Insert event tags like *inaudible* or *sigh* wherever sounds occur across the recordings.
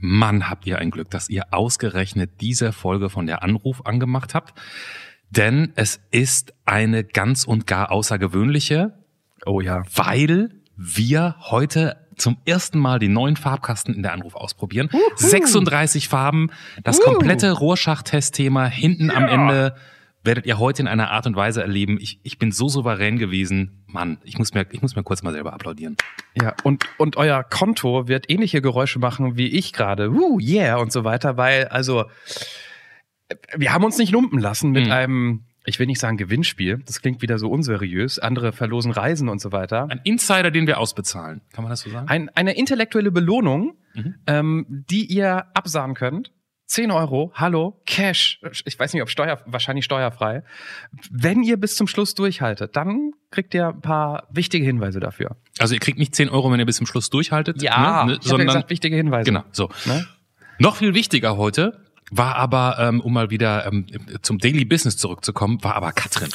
Mann, habt ihr ein Glück, dass ihr ausgerechnet diese Folge von der Anruf angemacht habt. Denn es ist eine ganz und gar außergewöhnliche. Oh ja. Weil wir heute zum ersten Mal den neuen Farbkasten in der Anruf ausprobieren. Uhu. 36 Farben, das komplette Rorschach-Testthema hinten ja. am Ende werdet ihr heute in einer Art und Weise erleben. Ich, ich bin so souverän gewesen. Mann, ich muss mir, ich muss mir kurz mal selber applaudieren. Ja, und, und euer Konto wird ähnliche Geräusche machen wie ich gerade. Uh, yeah und so weiter, weil, also, wir haben uns nicht lumpen lassen mit mhm. einem, ich will nicht sagen Gewinnspiel. Das klingt wieder so unseriös. Andere verlosen Reisen und so weiter. Ein Insider, den wir ausbezahlen. Kann man das so sagen? Ein, eine intellektuelle Belohnung, mhm. ähm, die ihr absahen könnt 10 Euro, hallo, Cash, ich weiß nicht, ob Steuer, wahrscheinlich steuerfrei. Wenn ihr bis zum Schluss durchhaltet, dann kriegt ihr ein paar wichtige Hinweise dafür. Also ihr kriegt nicht 10 Euro, wenn ihr bis zum Schluss durchhaltet, ja, ne, sondern ja gesagt, wichtige Hinweise. Genau, so. Ne? Noch viel wichtiger heute war aber, ähm, um mal wieder ähm, zum Daily Business zurückzukommen, war aber Katrin.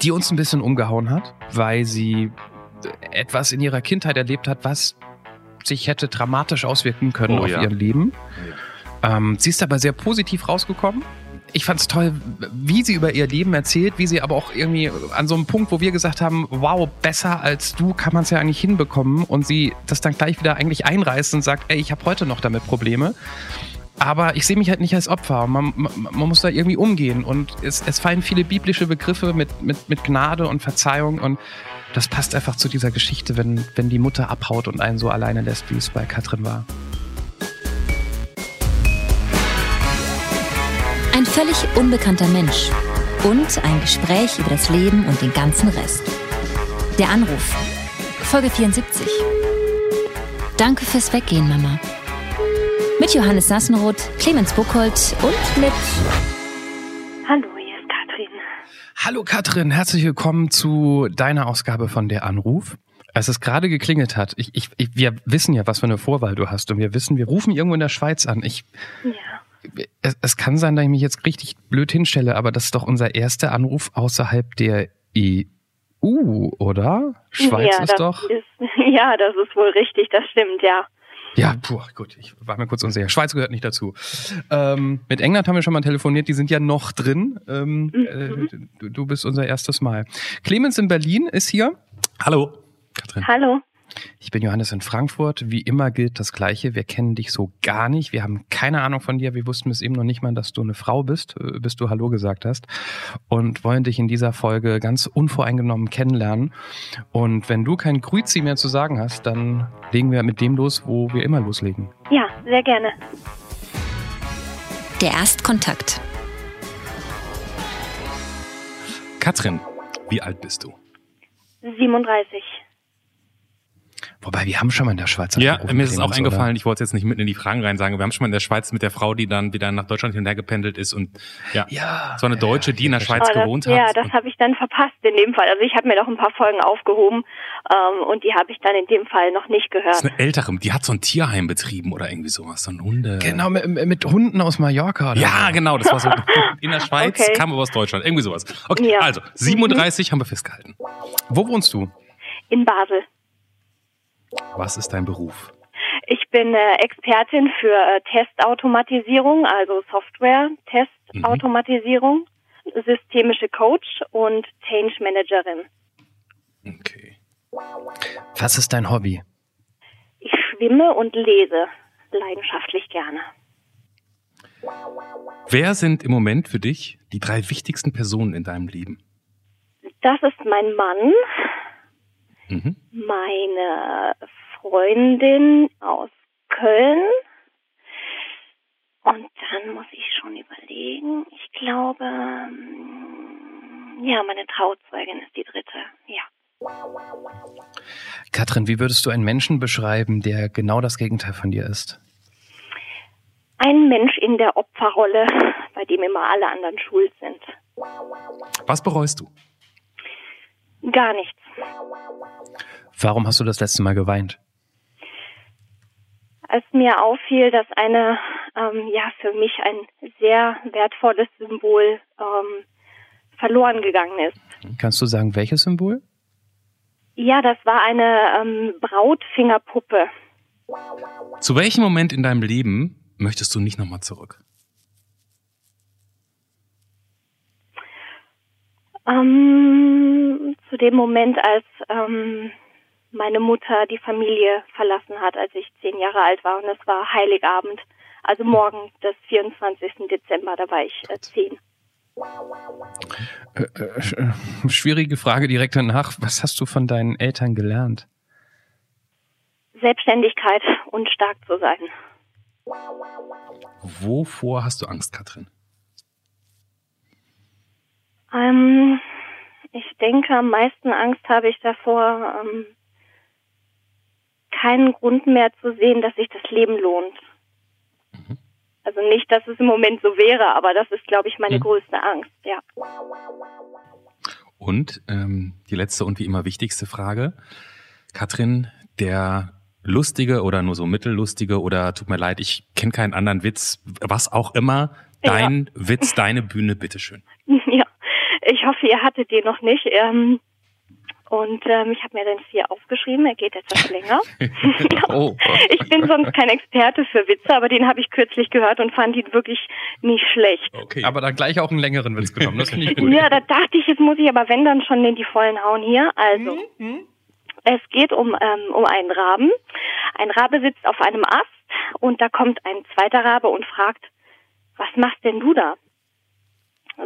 Die uns ein bisschen umgehauen hat, weil sie etwas in ihrer Kindheit erlebt hat, was sich hätte dramatisch auswirken können oh, auf ja. ihr Leben. Ja. Ähm, sie ist aber sehr positiv rausgekommen. Ich fand es toll, wie sie über ihr Leben erzählt, wie sie aber auch irgendwie an so einem Punkt, wo wir gesagt haben, wow, besser als du kann man es ja eigentlich hinbekommen und sie das dann gleich wieder eigentlich einreißt und sagt, ey, ich habe heute noch damit Probleme. Aber ich sehe mich halt nicht als Opfer. Man, man, man muss da irgendwie umgehen. Und es, es, fallen viele biblische Begriffe mit, mit, mit Gnade und Verzeihung. Und das passt einfach zu dieser Geschichte, wenn, wenn die Mutter abhaut und einen so alleine lässt, wie es bei Katrin war. Ein völlig unbekannter Mensch und ein Gespräch über das Leben und den ganzen Rest. Der Anruf. Folge 74. Danke fürs Weggehen, Mama. Mit Johannes Sassenroth, Clemens Buchholz und mit. Hallo, hier ist Katrin. Hallo Katrin, herzlich willkommen zu deiner Ausgabe von Der Anruf. Als es gerade geklingelt hat, ich, ich, wir wissen ja, was für eine Vorwahl du hast und wir wissen, wir rufen irgendwo in der Schweiz an. Ich, ja es, es kann sein, dass ich mich jetzt richtig blöd hinstelle, aber das ist doch unser erster Anruf außerhalb der EU, oder? Schweiz ja, ist doch. Ist, *laughs* ja, das ist wohl richtig, das stimmt, ja. Ja, puh, gut, ich war mir kurz unsicher. Schweiz gehört nicht dazu. Ähm, mit England haben wir schon mal telefoniert, die sind ja noch drin. Ähm, mhm. äh, du, du bist unser erstes Mal. Clemens in Berlin ist hier. Hallo, Katrin. Hallo. Ich bin Johannes in Frankfurt. Wie immer gilt das Gleiche. Wir kennen dich so gar nicht. Wir haben keine Ahnung von dir. Wir wussten bis eben noch nicht mal, dass du eine Frau bist, äh, bis du Hallo gesagt hast. Und wollen dich in dieser Folge ganz unvoreingenommen kennenlernen. Und wenn du kein Grüzi mehr zu sagen hast, dann legen wir mit dem los, wo wir immer loslegen. Ja, sehr gerne. Der Erstkontakt. Katrin, wie alt bist du? 37. Wobei, wir haben schon mal in der Schweiz. Ja, mir ist es auch eingefallen, oder? ich wollte jetzt nicht mitten in die Fragen rein sagen, wir haben schon mal in der Schweiz mit der Frau, die dann wieder nach Deutschland hintergependelt ist und ja, ja war eine Deutsche, die in der Schweiz das, gewohnt hat. Ja, das habe ich dann verpasst in dem Fall. Also ich habe mir noch ein paar Folgen aufgehoben ähm, und die habe ich dann in dem Fall noch nicht gehört. Das ist eine ältere, die hat so ein Tierheim betrieben oder irgendwie sowas, so ein Hunde. Genau, mit, mit Hunden aus Mallorca. Oder? Ja, genau, das war so *laughs* in der Schweiz, okay. kam aber aus Deutschland, irgendwie sowas. Okay, ja. also 37 mhm. haben wir festgehalten. Wo wohnst du? In Basel. Was ist dein Beruf? Ich bin äh, Expertin für äh, Testautomatisierung, also Software-Testautomatisierung, mhm. systemische Coach und Change Managerin. Okay. Was ist dein Hobby? Ich schwimme und lese leidenschaftlich gerne. Wer sind im Moment für dich die drei wichtigsten Personen in deinem Leben? Das ist mein Mann, Mhm. Meine Freundin aus Köln. Und dann muss ich schon überlegen. Ich glaube, ja, meine Trauzeugin ist die dritte. Ja. Katrin, wie würdest du einen Menschen beschreiben, der genau das Gegenteil von dir ist? Ein Mensch in der Opferrolle, *laughs* bei dem immer alle anderen schuld sind. Was bereust du? Gar nichts. Warum hast du das letzte Mal geweint? Als mir auffiel, dass eine, ähm, ja, für mich ein sehr wertvolles Symbol ähm, verloren gegangen ist. Kannst du sagen, welches Symbol? Ja, das war eine ähm, Brautfingerpuppe. Zu welchem Moment in deinem Leben möchtest du nicht nochmal zurück? Ähm, zu dem Moment, als ähm, meine Mutter die Familie verlassen hat, als ich zehn Jahre alt war. Und es war Heiligabend, also morgen des 24. Dezember, da war ich äh, zehn. Äh, äh, schwierige Frage direkt danach. Was hast du von deinen Eltern gelernt? Selbstständigkeit und stark zu sein. Wovor hast du Angst, Katrin? Ähm, ich denke, am meisten Angst habe ich davor, ähm, keinen Grund mehr zu sehen, dass sich das Leben lohnt. Mhm. Also nicht, dass es im Moment so wäre, aber das ist, glaube ich, meine mhm. größte Angst, ja. Und ähm, die letzte und wie immer wichtigste Frage. Katrin, der lustige oder nur so mittellustige oder tut mir leid, ich kenne keinen anderen Witz, was auch immer, dein ja. Witz, deine Bühne, bitteschön. *laughs* Ja, ich hoffe, ihr hattet den noch nicht. Ähm, und ähm, ich habe mir den hier aufgeschrieben, er geht etwas länger. *laughs* oh. Ich bin sonst kein Experte für Witze, aber den habe ich kürzlich gehört und fand ihn wirklich nicht schlecht. Okay. Aber dann gleich auch einen längeren Witz genommen, das finde ich gut. ja, da dachte ich, jetzt muss ich aber wenn dann schon in die vollen hauen hier. Also, mhm. es geht um, ähm, um einen Raben. Ein Rabe sitzt auf einem Ast und da kommt ein zweiter Rabe und fragt, was machst denn du da?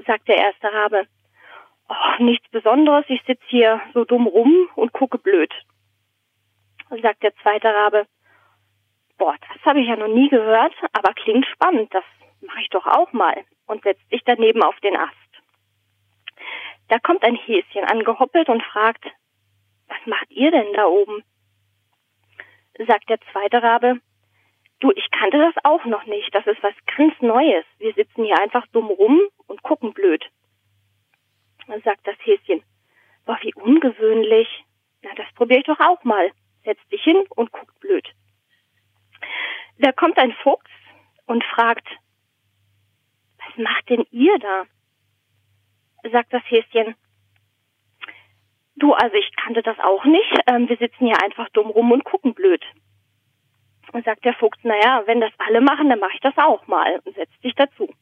Sagt der erste Rabe, oh, nichts Besonderes, ich sitze hier so dumm rum und gucke blöd. Sagt der zweite Rabe, boah, das habe ich ja noch nie gehört, aber klingt spannend, das mache ich doch auch mal und setzt sich daneben auf den Ast. Da kommt ein Häschen angehoppelt und fragt, was macht ihr denn da oben? Sagt der zweite Rabe, du, ich kannte das auch noch nicht, das ist was ganz Neues. Wir sitzen hier einfach dumm rum und gucken blöd. Sagt das Häschen, boah, wie ungewöhnlich. Na, das probiere ich doch auch mal. Setzt dich hin und guckt blöd. Da kommt ein Fuchs und fragt, was macht denn ihr da? Sagt das Häschen, du, also ich kannte das auch nicht. Ähm, wir sitzen hier einfach dumm rum und gucken blöd. Und sagt der Fuchs, naja, wenn das alle machen, dann mache ich das auch mal und setzt sich dazu.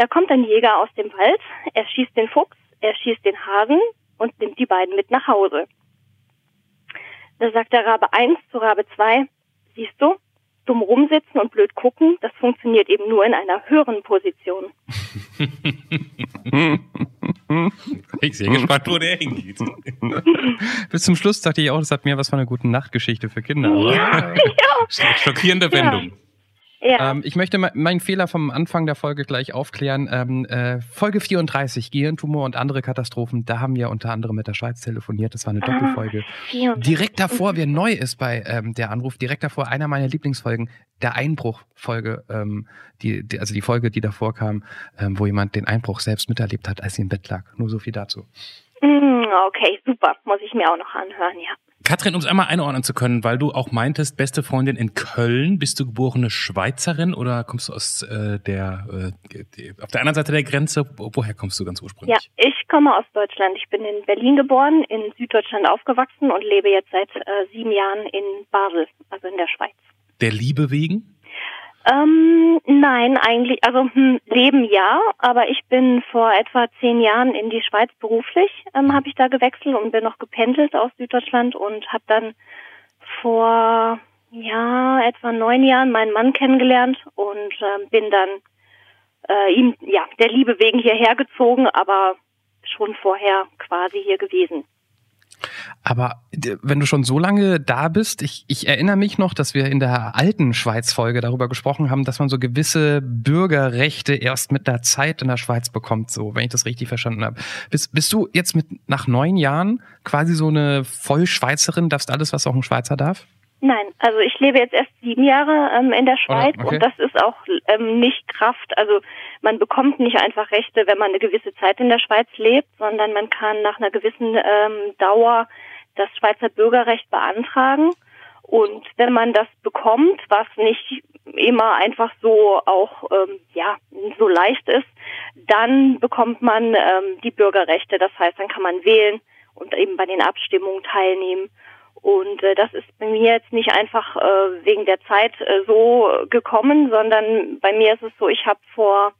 Da kommt ein Jäger aus dem Wald, er schießt den Fuchs, er schießt den Hasen und nimmt die beiden mit nach Hause. Da sagt der Rabe 1 zu Rabe 2, siehst du, dumm rumsitzen und blöd gucken, das funktioniert eben nur in einer höheren Position. *laughs* ich sehe gespannt, wo der hingeht. *laughs* Bis zum Schluss dachte ich auch, das hat mehr was von einer guten Nachtgeschichte für Kinder. Ja, *laughs* ja. Schockierende Wendung. Ja. Ja. Ähm, ich möchte meinen Fehler vom Anfang der Folge gleich aufklären. Ähm, äh, Folge 34, Gehirntumor und andere Katastrophen, da haben wir unter anderem mit der Schweiz telefoniert. Das war eine ah, Doppelfolge. Direkt davor, wer neu ist bei ähm, der Anruf, direkt davor einer meiner Lieblingsfolgen, der Einbruch-Folge, ähm, die, die, also die Folge, die davor kam, ähm, wo jemand den Einbruch selbst miterlebt hat, als sie im Bett lag. Nur so viel dazu. Mm, okay, super. Muss ich mir auch noch anhören, ja. Katrin, um es einmal einordnen zu können, weil du auch meintest, beste Freundin in Köln, bist du geborene Schweizerin oder kommst du aus äh, der äh, die, auf der anderen Seite der Grenze? Woher kommst du ganz ursprünglich? Ja, ich komme aus Deutschland. Ich bin in Berlin geboren, in Süddeutschland aufgewachsen und lebe jetzt seit äh, sieben Jahren in Basel, also in der Schweiz. Der Liebe wegen? Ähm, nein, eigentlich, also hm, Leben ja, aber ich bin vor etwa zehn Jahren in die Schweiz beruflich, ähm, habe ich da gewechselt und bin noch gependelt aus Süddeutschland und habe dann vor ja etwa neun Jahren meinen Mann kennengelernt und ähm, bin dann äh, ihm ja der Liebe wegen hierher gezogen, aber schon vorher quasi hier gewesen. Aber wenn du schon so lange da bist, ich, ich erinnere mich noch, dass wir in der alten Schweiz-Folge darüber gesprochen haben, dass man so gewisse Bürgerrechte erst mit der Zeit in der Schweiz bekommt, so, wenn ich das richtig verstanden habe. Bist, bist du jetzt mit nach neun Jahren quasi so eine Vollschweizerin, darfst alles, was auch ein Schweizer darf? Nein, also ich lebe jetzt erst sieben Jahre ähm, in der Schweiz okay. und das ist auch ähm, nicht Kraft. Also man bekommt nicht einfach Rechte, wenn man eine gewisse Zeit in der Schweiz lebt, sondern man kann nach einer gewissen ähm, Dauer das Schweizer Bürgerrecht beantragen. Und wenn man das bekommt, was nicht immer einfach so auch ähm, ja so leicht ist, dann bekommt man ähm, die Bürgerrechte. Das heißt, dann kann man wählen und eben bei den Abstimmungen teilnehmen Und äh, das ist bei mir jetzt nicht einfach äh, wegen der Zeit äh, so gekommen, sondern bei mir ist es so, ich habe vor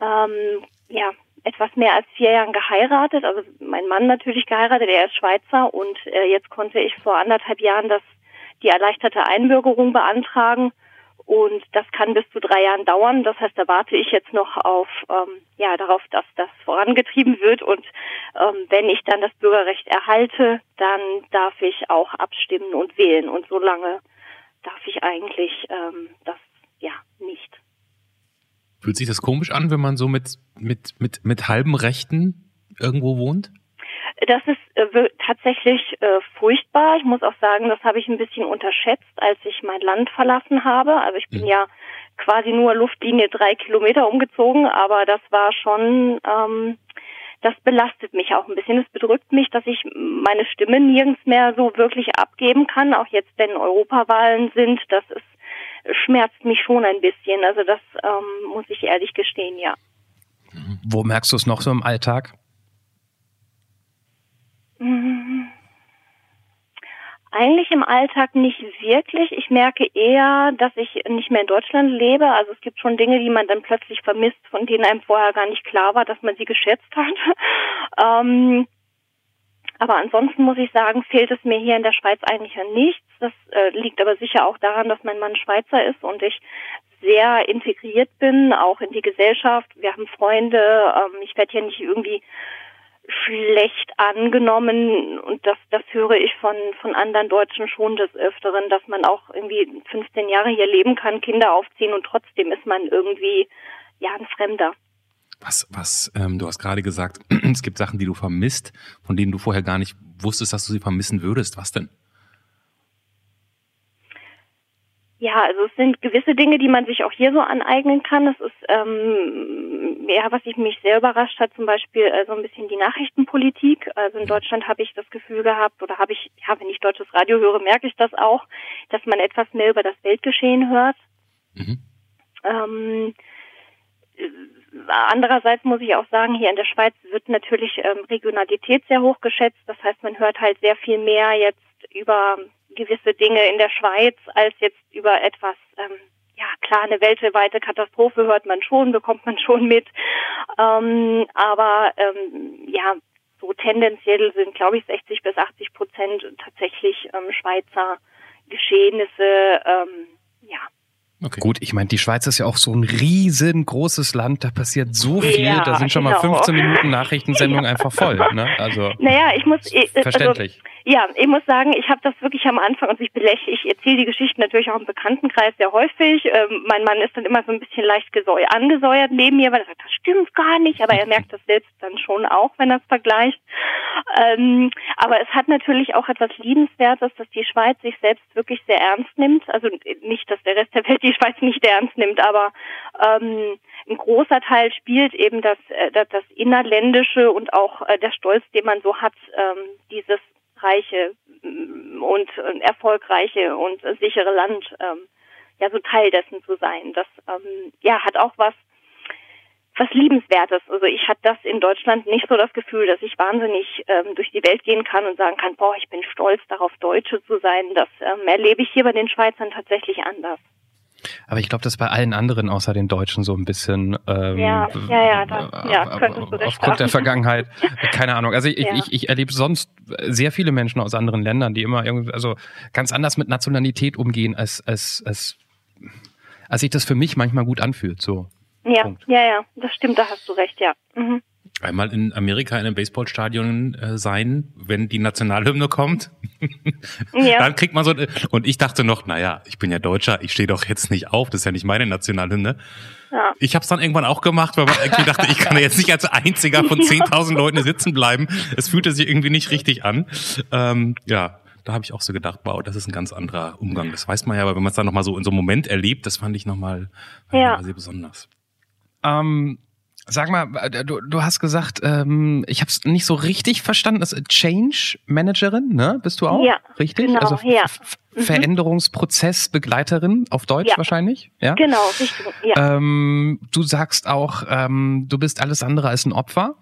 ähm, ja etwas mehr als vier Jahren geheiratet, also mein Mann natürlich geheiratet, er ist Schweizer und äh, jetzt konnte ich vor anderthalb Jahren das die erleichterte Einbürgerung beantragen und das kann bis zu drei Jahren dauern. Das heißt, da warte ich jetzt noch auf, ähm, ja, darauf, dass das vorangetrieben wird. Und ähm, wenn ich dann das Bürgerrecht erhalte, dann darf ich auch abstimmen und wählen. Und solange darf ich eigentlich ähm, das ja nicht. Fühlt sich das komisch an, wenn man so mit mit mit mit halben Rechten irgendwo wohnt? Das ist äh, tatsächlich äh, furchtbar. Ich muss auch sagen, das habe ich ein bisschen unterschätzt, als ich mein Land verlassen habe. Also ich bin mhm. ja quasi nur Luftlinie drei Kilometer umgezogen, aber das war schon, ähm, das belastet mich auch ein bisschen. Es bedrückt mich, dass ich meine Stimme nirgends mehr so wirklich abgeben kann, auch jetzt, wenn Europawahlen sind. Das ist, schmerzt mich schon ein bisschen. Also das ähm, muss ich ehrlich gestehen, ja. Wo merkst du es noch so im Alltag? Mhm. Eigentlich im Alltag nicht wirklich. Ich merke eher, dass ich nicht mehr in Deutschland lebe. Also es gibt schon Dinge, die man dann plötzlich vermisst, von denen einem vorher gar nicht klar war, dass man sie geschätzt hat. *laughs* ähm, aber ansonsten muss ich sagen, fehlt es mir hier in der Schweiz eigentlich an nichts. Das äh, liegt aber sicher auch daran, dass mein Mann Schweizer ist und ich sehr integriert bin, auch in die Gesellschaft. Wir haben Freunde. Ähm, ich werde hier nicht irgendwie schlecht angenommen und das, das höre ich von, von anderen Deutschen schon des Öfteren, dass man auch irgendwie 15 Jahre hier leben kann, Kinder aufziehen und trotzdem ist man irgendwie ja ein Fremder. Was, was, ähm, du hast gerade gesagt, *clears throat* es gibt Sachen, die du vermisst, von denen du vorher gar nicht wusstest, dass du sie vermissen würdest. Was denn? Ja, also es sind gewisse Dinge, die man sich auch hier so aneignen kann. Es ist, ähm, ja, was ich mich sehr überrascht hat, zum Beispiel äh, so ein bisschen die Nachrichtenpolitik. Also in Deutschland habe ich das Gefühl gehabt, oder habe ich, ja, wenn ich deutsches Radio höre, merke ich das auch, dass man etwas mehr über das Weltgeschehen hört. Mhm. Ähm, andererseits muss ich auch sagen, hier in der Schweiz wird natürlich ähm, Regionalität sehr hoch geschätzt. Das heißt, man hört halt sehr viel mehr jetzt über gewisse Dinge in der Schweiz als jetzt über etwas, ähm, ja klar, eine weltweite Katastrophe hört man schon, bekommt man *laughs* schon mit. Ähm, aber ähm, ja, so tendenziell sind, glaube ich, 60 bis 80 Prozent tatsächlich ähm, Schweizer Geschehnisse, ähm, ja, Okay. Gut, ich meine, die Schweiz ist ja auch so ein riesengroßes Land, da passiert so viel, ja, da sind schon genau. mal 15 Minuten *laughs* Nachrichtensendung ja. einfach voll. Ne? Also, naja, ich muss. Ich, also, verständlich. Also, ja, ich muss sagen, ich habe das wirklich am Anfang und ich belächle, ich erzähle die Geschichten natürlich auch im Bekanntenkreis sehr häufig. Ähm, mein Mann ist dann immer so ein bisschen leicht gesäu angesäuert neben mir, weil er sagt, das stimmt gar nicht, aber er merkt das selbst dann schon auch, wenn er es vergleicht. Ähm, aber es hat natürlich auch etwas Liebenswertes, dass die Schweiz sich selbst wirklich sehr ernst nimmt. Also nicht, dass der Rest der Welt die Schweiz nicht ernst nimmt, aber ähm, ein großer Teil spielt eben das, äh, das, das Innerländische und auch äh, der Stolz, den man so hat, ähm, dieses reiche mm, und erfolgreiche und sichere Land ähm, ja so Teil dessen zu sein. Das ähm, ja hat auch was was liebenswertes. Also ich hatte das in Deutschland nicht so das Gefühl, dass ich wahnsinnig ähm, durch die Welt gehen kann und sagen kann, boah, ich bin stolz darauf, Deutsche zu sein. Das ähm, erlebe ich hier bei den Schweizern tatsächlich anders. Aber ich glaube, das bei allen anderen außer den Deutschen so ein bisschen ähm, ja, ja, ja, das, ja könntest du aufgrund der Vergangenheit, *laughs* keine Ahnung. Also ich, ja. ich, ich erlebe sonst sehr viele Menschen aus anderen Ländern, die immer irgendwie, also ganz anders mit Nationalität umgehen, als, als, als, als sich das für mich manchmal gut anfühlt. So. Ja, Punkt. ja, ja, das stimmt, da hast du recht, ja. Mhm einmal in Amerika in einem Baseballstadion äh, sein, wenn die Nationalhymne kommt. *laughs* ja. Dann kriegt man so und ich dachte noch, naja, ich bin ja Deutscher, ich stehe doch jetzt nicht auf, das ist ja nicht meine Nationalhymne. Ja. Ich habe es dann irgendwann auch gemacht, weil man irgendwie dachte, ich kann ja jetzt nicht als einziger von *laughs* 10.000 Leuten sitzen bleiben. Es fühlte sich irgendwie nicht richtig an. Ähm, ja, da habe ich auch so gedacht, wow, das ist ein ganz anderer Umgang. Das weiß man ja, aber wenn man es dann nochmal so in so einem Moment erlebt, das fand ich nochmal ja. sehr besonders. Ähm, Sag mal, äh, du, du hast gesagt, ähm, ich habe es nicht so richtig verstanden. Das Change Managerin, ne? Bist du auch? Ja, richtig. Genau, also ja. Mhm. Veränderungsprozessbegleiterin auf Deutsch ja. wahrscheinlich. Ja. Genau, richtig. Ja. Ähm, du sagst auch, ähm, du bist alles andere als ein Opfer.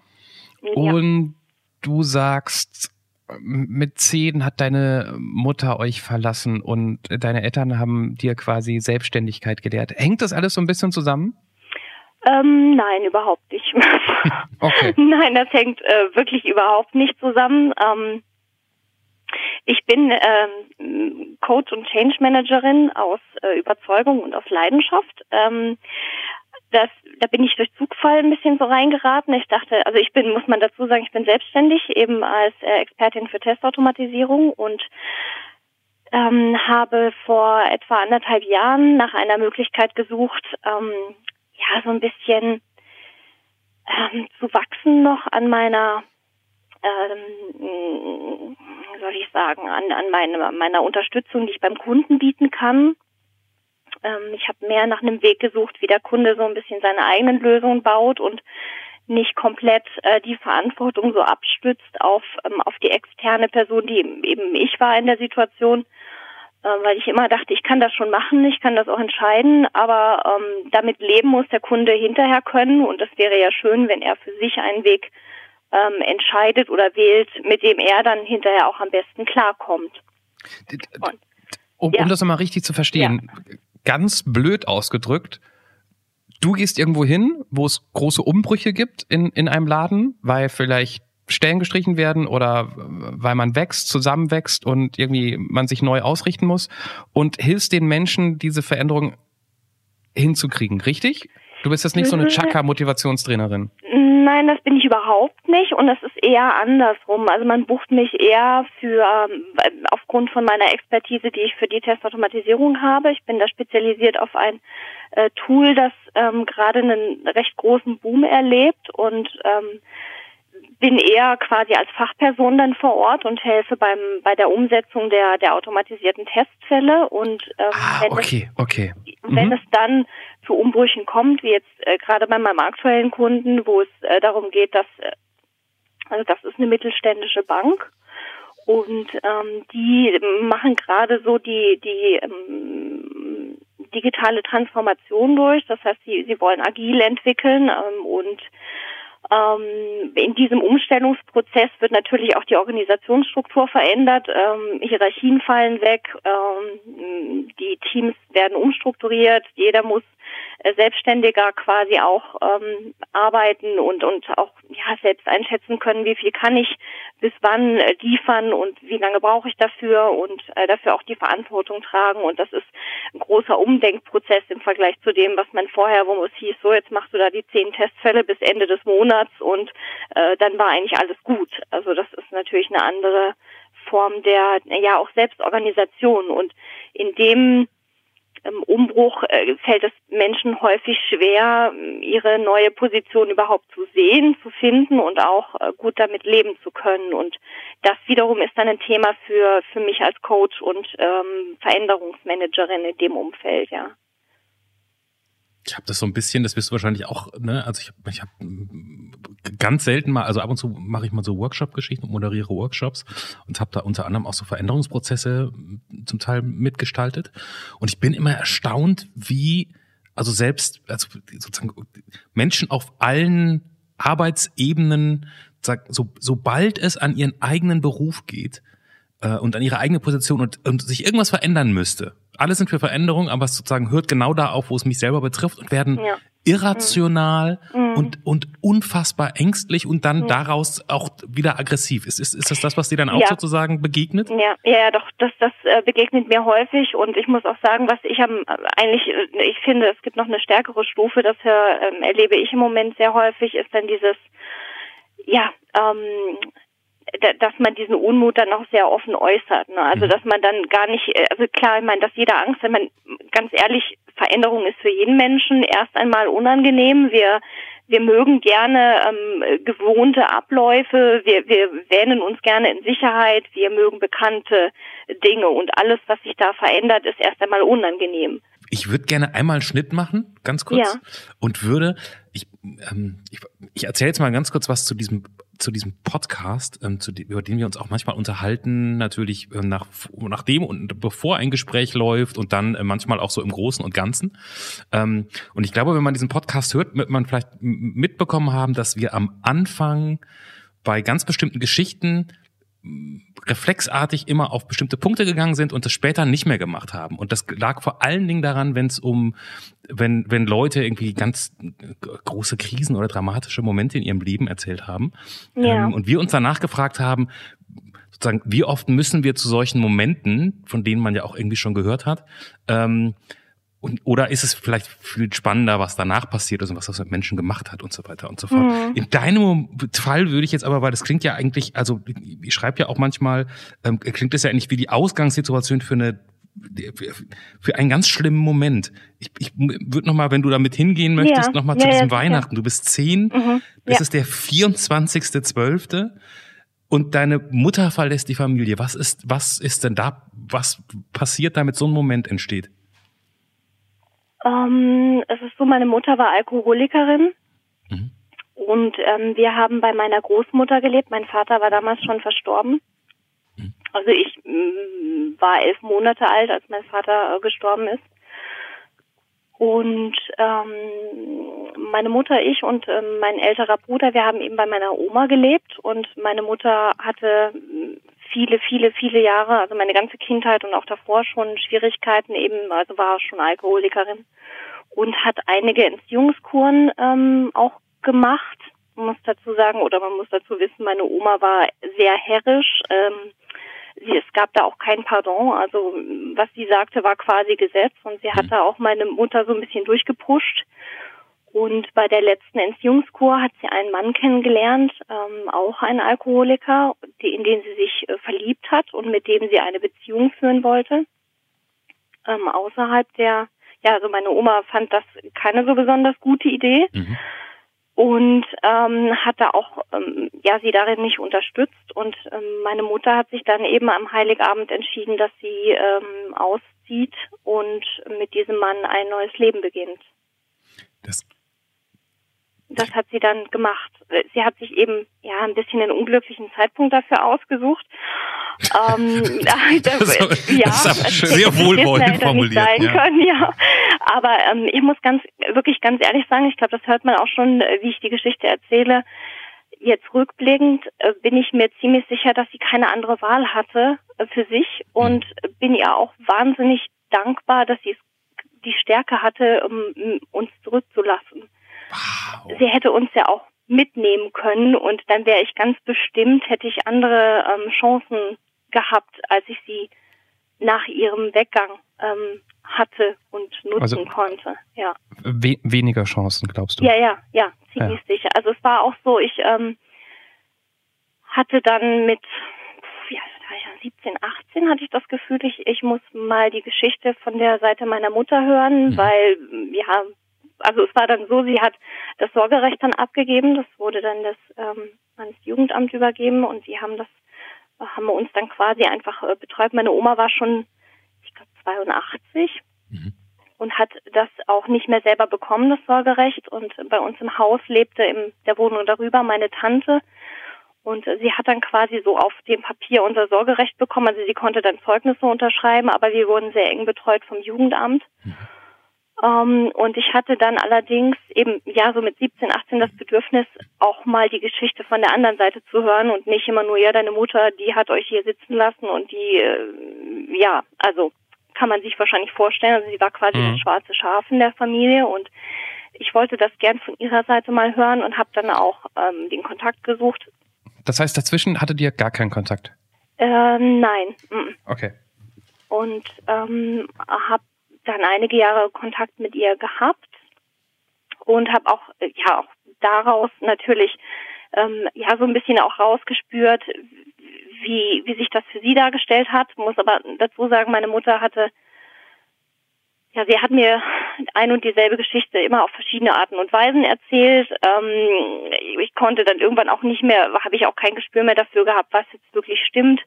Ja. Und du sagst, mit zehn hat deine Mutter euch verlassen und deine Eltern haben dir quasi Selbstständigkeit gelehrt. Hängt das alles so ein bisschen zusammen? Ähm, nein, überhaupt nicht. *laughs* okay. Nein, das hängt äh, wirklich überhaupt nicht zusammen. Ähm, ich bin ähm, Coach und Change Managerin aus äh, Überzeugung und aus Leidenschaft. Ähm, das, da bin ich durch Zugfall ein bisschen so reingeraten. Ich dachte, also ich bin, muss man dazu sagen, ich bin selbstständig, eben als äh, Expertin für Testautomatisierung und ähm, habe vor etwa anderthalb Jahren nach einer Möglichkeit gesucht, ähm, ja, so ein bisschen ähm, zu wachsen noch an meiner ähm, soll ich sagen, an, an meine, meiner Unterstützung, die ich beim Kunden bieten kann. Ähm, ich habe mehr nach einem Weg gesucht, wie der Kunde so ein bisschen seine eigenen Lösungen baut und nicht komplett äh, die Verantwortung so abstützt auf, ähm, auf die externe Person, die eben ich war in der Situation, weil ich immer dachte, ich kann das schon machen, ich kann das auch entscheiden, aber ähm, damit leben muss der Kunde hinterher können und das wäre ja schön, wenn er für sich einen Weg ähm, entscheidet oder wählt, mit dem er dann hinterher auch am besten klarkommt. Und, um, ja. um das nochmal richtig zu verstehen, ja. ganz blöd ausgedrückt, du gehst irgendwo hin, wo es große Umbrüche gibt in, in einem Laden, weil vielleicht Stellen gestrichen werden oder weil man wächst, zusammenwächst und irgendwie man sich neu ausrichten muss und hilfst den Menschen, diese Veränderung hinzukriegen, richtig? Du bist jetzt nicht so eine Chaka-Motivationstrainerin. Nein, das bin ich überhaupt nicht und das ist eher andersrum. Also man bucht mich eher für ähm, aufgrund von meiner Expertise, die ich für die Testautomatisierung habe. Ich bin da spezialisiert auf ein äh, Tool, das ähm, gerade einen recht großen Boom erlebt und ähm, bin eher quasi als Fachperson dann vor Ort und helfe beim bei der Umsetzung der der automatisierten Testfälle und ähm, ah, wenn okay, es, okay. Wenn mhm. es dann zu Umbrüchen kommt, wie jetzt äh, gerade bei meinem aktuellen Kunden, wo es äh, darum geht, dass äh, also das ist eine mittelständische Bank und ähm, die machen gerade so die die ähm, digitale Transformation durch. Das heißt, sie sie wollen agil entwickeln ähm, und in diesem Umstellungsprozess wird natürlich auch die Organisationsstruktur verändert. Ähm, Hierarchien fallen weg, ähm, die Teams werden umstrukturiert, jeder muss selbstständiger quasi auch ähm, arbeiten und und auch ja selbst einschätzen können, wie viel kann ich bis wann äh, liefern und wie lange brauche ich dafür und äh, dafür auch die Verantwortung tragen und das ist ein großer Umdenkprozess im Vergleich zu dem, was man vorher, wo es hieß, so jetzt machst du da die zehn Testfälle bis Ende des Monats und äh, dann war eigentlich alles gut. Also das ist natürlich eine andere Form der ja auch Selbstorganisation und in dem Umbruch äh, fällt es Menschen häufig schwer, ihre neue Position überhaupt zu sehen, zu finden und auch äh, gut damit leben zu können. Und das wiederum ist dann ein Thema für, für mich als Coach und ähm, Veränderungsmanagerin in dem Umfeld, ja ich habe das so ein bisschen, das wirst du wahrscheinlich auch, ne? Also ich, ich habe ganz selten mal, also ab und zu mache ich mal so Workshop-Geschichten und moderiere Workshops und habe da unter anderem auch so Veränderungsprozesse zum Teil mitgestaltet. Und ich bin immer erstaunt, wie, also selbst, also sozusagen Menschen auf allen Arbeitsebenen, so, sobald es an ihren eigenen Beruf geht äh, und an ihre eigene Position und, und sich irgendwas verändern müsste, alle sind für Veränderung, aber es sozusagen hört genau da auf, wo es mich selber betrifft und werden ja. irrational mhm. und, und unfassbar ängstlich und dann mhm. daraus auch wieder aggressiv. Ist, ist, ist das das, was dir dann auch ja. sozusagen begegnet? Ja, ja, doch, das, das äh, begegnet mir häufig und ich muss auch sagen, was ich am, eigentlich, äh, ich finde, es gibt noch eine stärkere Stufe, das ähm, erlebe ich im Moment sehr häufig, ist dann dieses, ja, ähm, dass man diesen Unmut dann auch sehr offen äußert. Ne? Also mhm. dass man dann gar nicht, äh, also klar, ich meine, dass jeder Angst, wenn man ganz ehrlich, Veränderung ist für jeden Menschen erst einmal unangenehm. Wir wir mögen gerne ähm, gewohnte Abläufe, wir, wir wähnen uns gerne in Sicherheit, wir mögen bekannte Dinge und alles, was sich da verändert, ist erst einmal unangenehm. Ich würde gerne einmal einen Schnitt machen, ganz kurz, ja. und würde, ich, ähm, ich, ich erzähle jetzt mal ganz kurz was zu diesem zu diesem Podcast, ähm, zu dem, über den wir uns auch manchmal unterhalten, natürlich äh, nach, nachdem und bevor ein Gespräch läuft und dann äh, manchmal auch so im Großen und Ganzen. Ähm, und ich glaube, wenn man diesen Podcast hört, wird man vielleicht mitbekommen haben, dass wir am Anfang bei ganz bestimmten Geschichten reflexartig immer auf bestimmte Punkte gegangen sind und das später nicht mehr gemacht haben. Und das lag vor allen Dingen daran, wenn es um, wenn, wenn Leute irgendwie ganz große Krisen oder dramatische Momente in ihrem Leben erzählt haben. Ja. Ähm, und wir uns danach gefragt haben, sozusagen, wie oft müssen wir zu solchen Momenten, von denen man ja auch irgendwie schon gehört hat, ähm, und, oder ist es vielleicht viel spannender, was danach passiert ist und was das mit Menschen gemacht hat und so weiter und so fort. Mhm. In deinem Fall würde ich jetzt aber, weil das klingt ja eigentlich, also ich schreibe ja auch manchmal, ähm, klingt das ja eigentlich wie die Ausgangssituation für eine für einen ganz schlimmen Moment. Ich, ich würde noch mal, wenn du damit hingehen möchtest, ja. noch mal ja, zu diesem ja, Weihnachten. Du bist zehn, mhm. das ist der 24.12. und deine Mutter verlässt die Familie. Was ist, was ist denn da, was passiert, damit so ein Moment entsteht? Ähm, es ist so, meine Mutter war Alkoholikerin. Mhm. Und ähm, wir haben bei meiner Großmutter gelebt. Mein Vater war damals schon verstorben. Mhm. Also ich mm, war elf Monate alt, als mein Vater äh, gestorben ist. Und ähm, meine Mutter, ich und ähm, mein älterer Bruder, wir haben eben bei meiner Oma gelebt und meine Mutter hatte viele, viele, viele Jahre, also meine ganze Kindheit und auch davor schon Schwierigkeiten eben, also war schon Alkoholikerin und hat einige Entziehungskuren ähm, auch gemacht. Man muss dazu sagen, oder man muss dazu wissen, meine Oma war sehr herrisch. Ähm, sie, es gab da auch kein Pardon. Also was sie sagte, war quasi Gesetz und sie hatte auch meine Mutter so ein bisschen durchgepusht. Und bei der letzten Entziehungskur hat sie einen Mann kennengelernt, ähm, auch ein Alkoholiker, in den sie sich äh, verliebt hat und mit dem sie eine Beziehung führen wollte. Ähm, außerhalb der, ja, also meine Oma fand das keine so besonders gute Idee. Mhm. Und ähm, hat da auch ähm, ja sie darin nicht unterstützt und ähm, meine Mutter hat sich dann eben am Heiligabend entschieden, dass sie ähm, auszieht und mit diesem Mann ein neues Leben beginnt. Das das hat sie dann gemacht. Sie hat sich eben ja ein bisschen einen unglücklichen Zeitpunkt dafür ausgesucht. ähm, *laughs* *laughs* das, ja, das ist sehr wohlwollend formuliert. Sein ja. Können, ja. Aber ähm, ich muss ganz wirklich ganz ehrlich sagen, ich glaube, das hört man auch schon, wie ich die Geschichte erzähle. Jetzt rückblickend äh, bin ich mir ziemlich sicher, dass sie keine andere Wahl hatte äh, für sich und mhm. bin ihr auch wahnsinnig dankbar, dass sie die Stärke hatte, um uns zurückzulassen. Wow. Sie hätte uns ja auch mitnehmen können und dann wäre ich ganz bestimmt, hätte ich andere ähm, Chancen gehabt, als ich sie nach ihrem Weggang ähm, hatte und nutzen also, konnte. Ja. We weniger Chancen, glaubst du? Ja, ja, ja, ziemlich ja. sicher. Also es war auch so, ich ähm, hatte dann mit ja, 17, 18 hatte ich das Gefühl, ich, ich muss mal die Geschichte von der Seite meiner Mutter hören, mhm. weil ja also es war dann so, sie hat das Sorgerecht dann abgegeben, das wurde dann das ähm, ans Jugendamt übergeben und sie haben das, haben wir uns dann quasi einfach äh, betreut. Meine Oma war schon, ich glaube, 82 mhm. und hat das auch nicht mehr selber bekommen, das Sorgerecht. Und bei uns im Haus lebte in der Wohnung darüber meine Tante. Und sie hat dann quasi so auf dem Papier unser Sorgerecht bekommen. Also sie konnte dann Zeugnisse unterschreiben, aber wir wurden sehr eng betreut vom Jugendamt. Mhm. Ähm, und ich hatte dann allerdings eben, ja, so mit 17, 18 das Bedürfnis, auch mal die Geschichte von der anderen Seite zu hören und nicht immer nur, ja, deine Mutter, die hat euch hier sitzen lassen und die, äh, ja, also kann man sich wahrscheinlich vorstellen, also sie war quasi mhm. das schwarze Schaf in der Familie und ich wollte das gern von ihrer Seite mal hören und habe dann auch ähm, den Kontakt gesucht. Das heißt, dazwischen hattet ihr gar keinen Kontakt? Ähm, nein. Okay. Und ähm, habe dann einige Jahre Kontakt mit ihr gehabt und habe auch ja auch daraus natürlich ähm, ja so ein bisschen auch rausgespürt, wie wie sich das für sie dargestellt hat. Muss aber dazu sagen, meine Mutter hatte ja, sie hat mir ein und dieselbe Geschichte immer auf verschiedene Arten und Weisen erzählt. Ähm, ich konnte dann irgendwann auch nicht mehr, habe ich auch kein Gespür mehr dafür gehabt, was jetzt wirklich stimmt.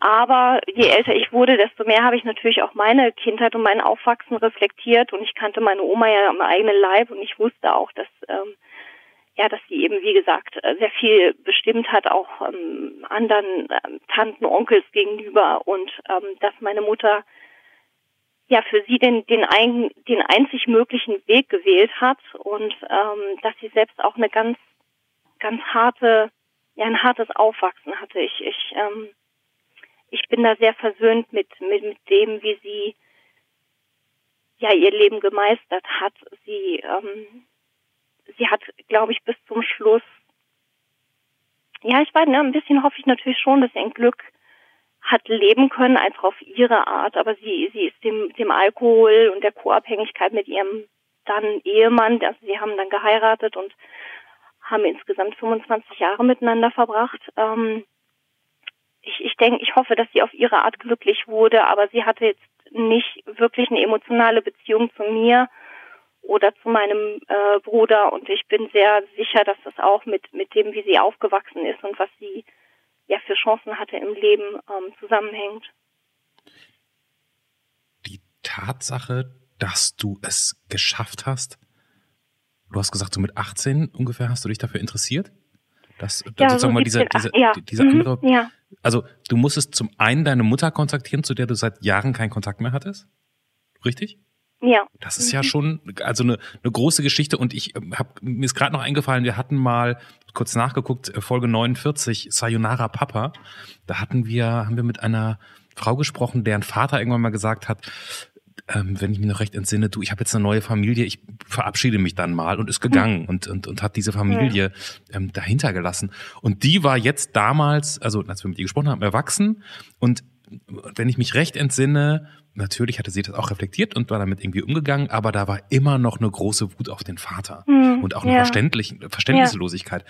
Aber je älter ich wurde, desto mehr habe ich natürlich auch meine Kindheit und mein Aufwachsen reflektiert. Und ich kannte meine Oma ja am eigenen Leib. Und ich wusste auch, dass ähm, ja, dass sie eben wie gesagt sehr viel bestimmt hat, auch ähm, anderen ähm, Tanten, Onkels gegenüber. Und ähm, dass meine Mutter ja für sie den den, ein, den einzig möglichen Weg gewählt hat. Und ähm, dass sie selbst auch eine ganz ganz harte ja ein hartes Aufwachsen hatte. Ich ich ähm, ich bin da sehr versöhnt mit mit, mit dem, wie sie ja ihr Leben gemeistert hat. Sie ähm, sie hat, glaube ich, bis zum Schluss ja, ich weiß, ne, ein bisschen hoffe ich natürlich schon, dass sie ein Glück hat leben können, einfach auf ihre Art. Aber sie, sie ist dem, dem Alkohol und der Co-Abhängigkeit mit ihrem dann Ehemann, also sie haben dann geheiratet und haben insgesamt 25 Jahre miteinander verbracht. Ähm, ich, ich denke, ich hoffe, dass sie auf ihre Art glücklich wurde, aber sie hatte jetzt nicht wirklich eine emotionale Beziehung zu mir oder zu meinem äh, Bruder und ich bin sehr sicher, dass das auch mit mit dem, wie sie aufgewachsen ist und was sie ja für Chancen hatte im Leben ähm, zusammenhängt. Die Tatsache, dass du es geschafft hast, du hast gesagt, so mit 18 ungefähr hast du dich dafür interessiert? Dass, ja, sozusagen so mal dieser, dieser, ja. dieser mhm, andere. Ja. Also du musstest zum einen deine Mutter kontaktieren, zu der du seit Jahren keinen Kontakt mehr hattest. Richtig? Ja. Das ist ja mhm. schon also eine, eine große Geschichte und ich ähm, hab mir ist gerade noch eingefallen, wir hatten mal kurz nachgeguckt äh, Folge 49 Sayonara Papa. Da hatten wir haben wir mit einer Frau gesprochen, deren Vater irgendwann mal gesagt hat, ähm, wenn ich mich noch recht entsinne, du, ich habe jetzt eine neue Familie, ich verabschiede mich dann mal und ist gegangen mhm. und, und, und hat diese Familie ähm, dahinter gelassen. Und die war jetzt damals, also als wir mit ihr gesprochen haben, erwachsen und wenn ich mich recht entsinne, natürlich hatte sie das auch reflektiert und war damit irgendwie umgegangen, aber da war immer noch eine große Wut auf den Vater mhm, und auch eine ja. Verständlich, Verständnislosigkeit.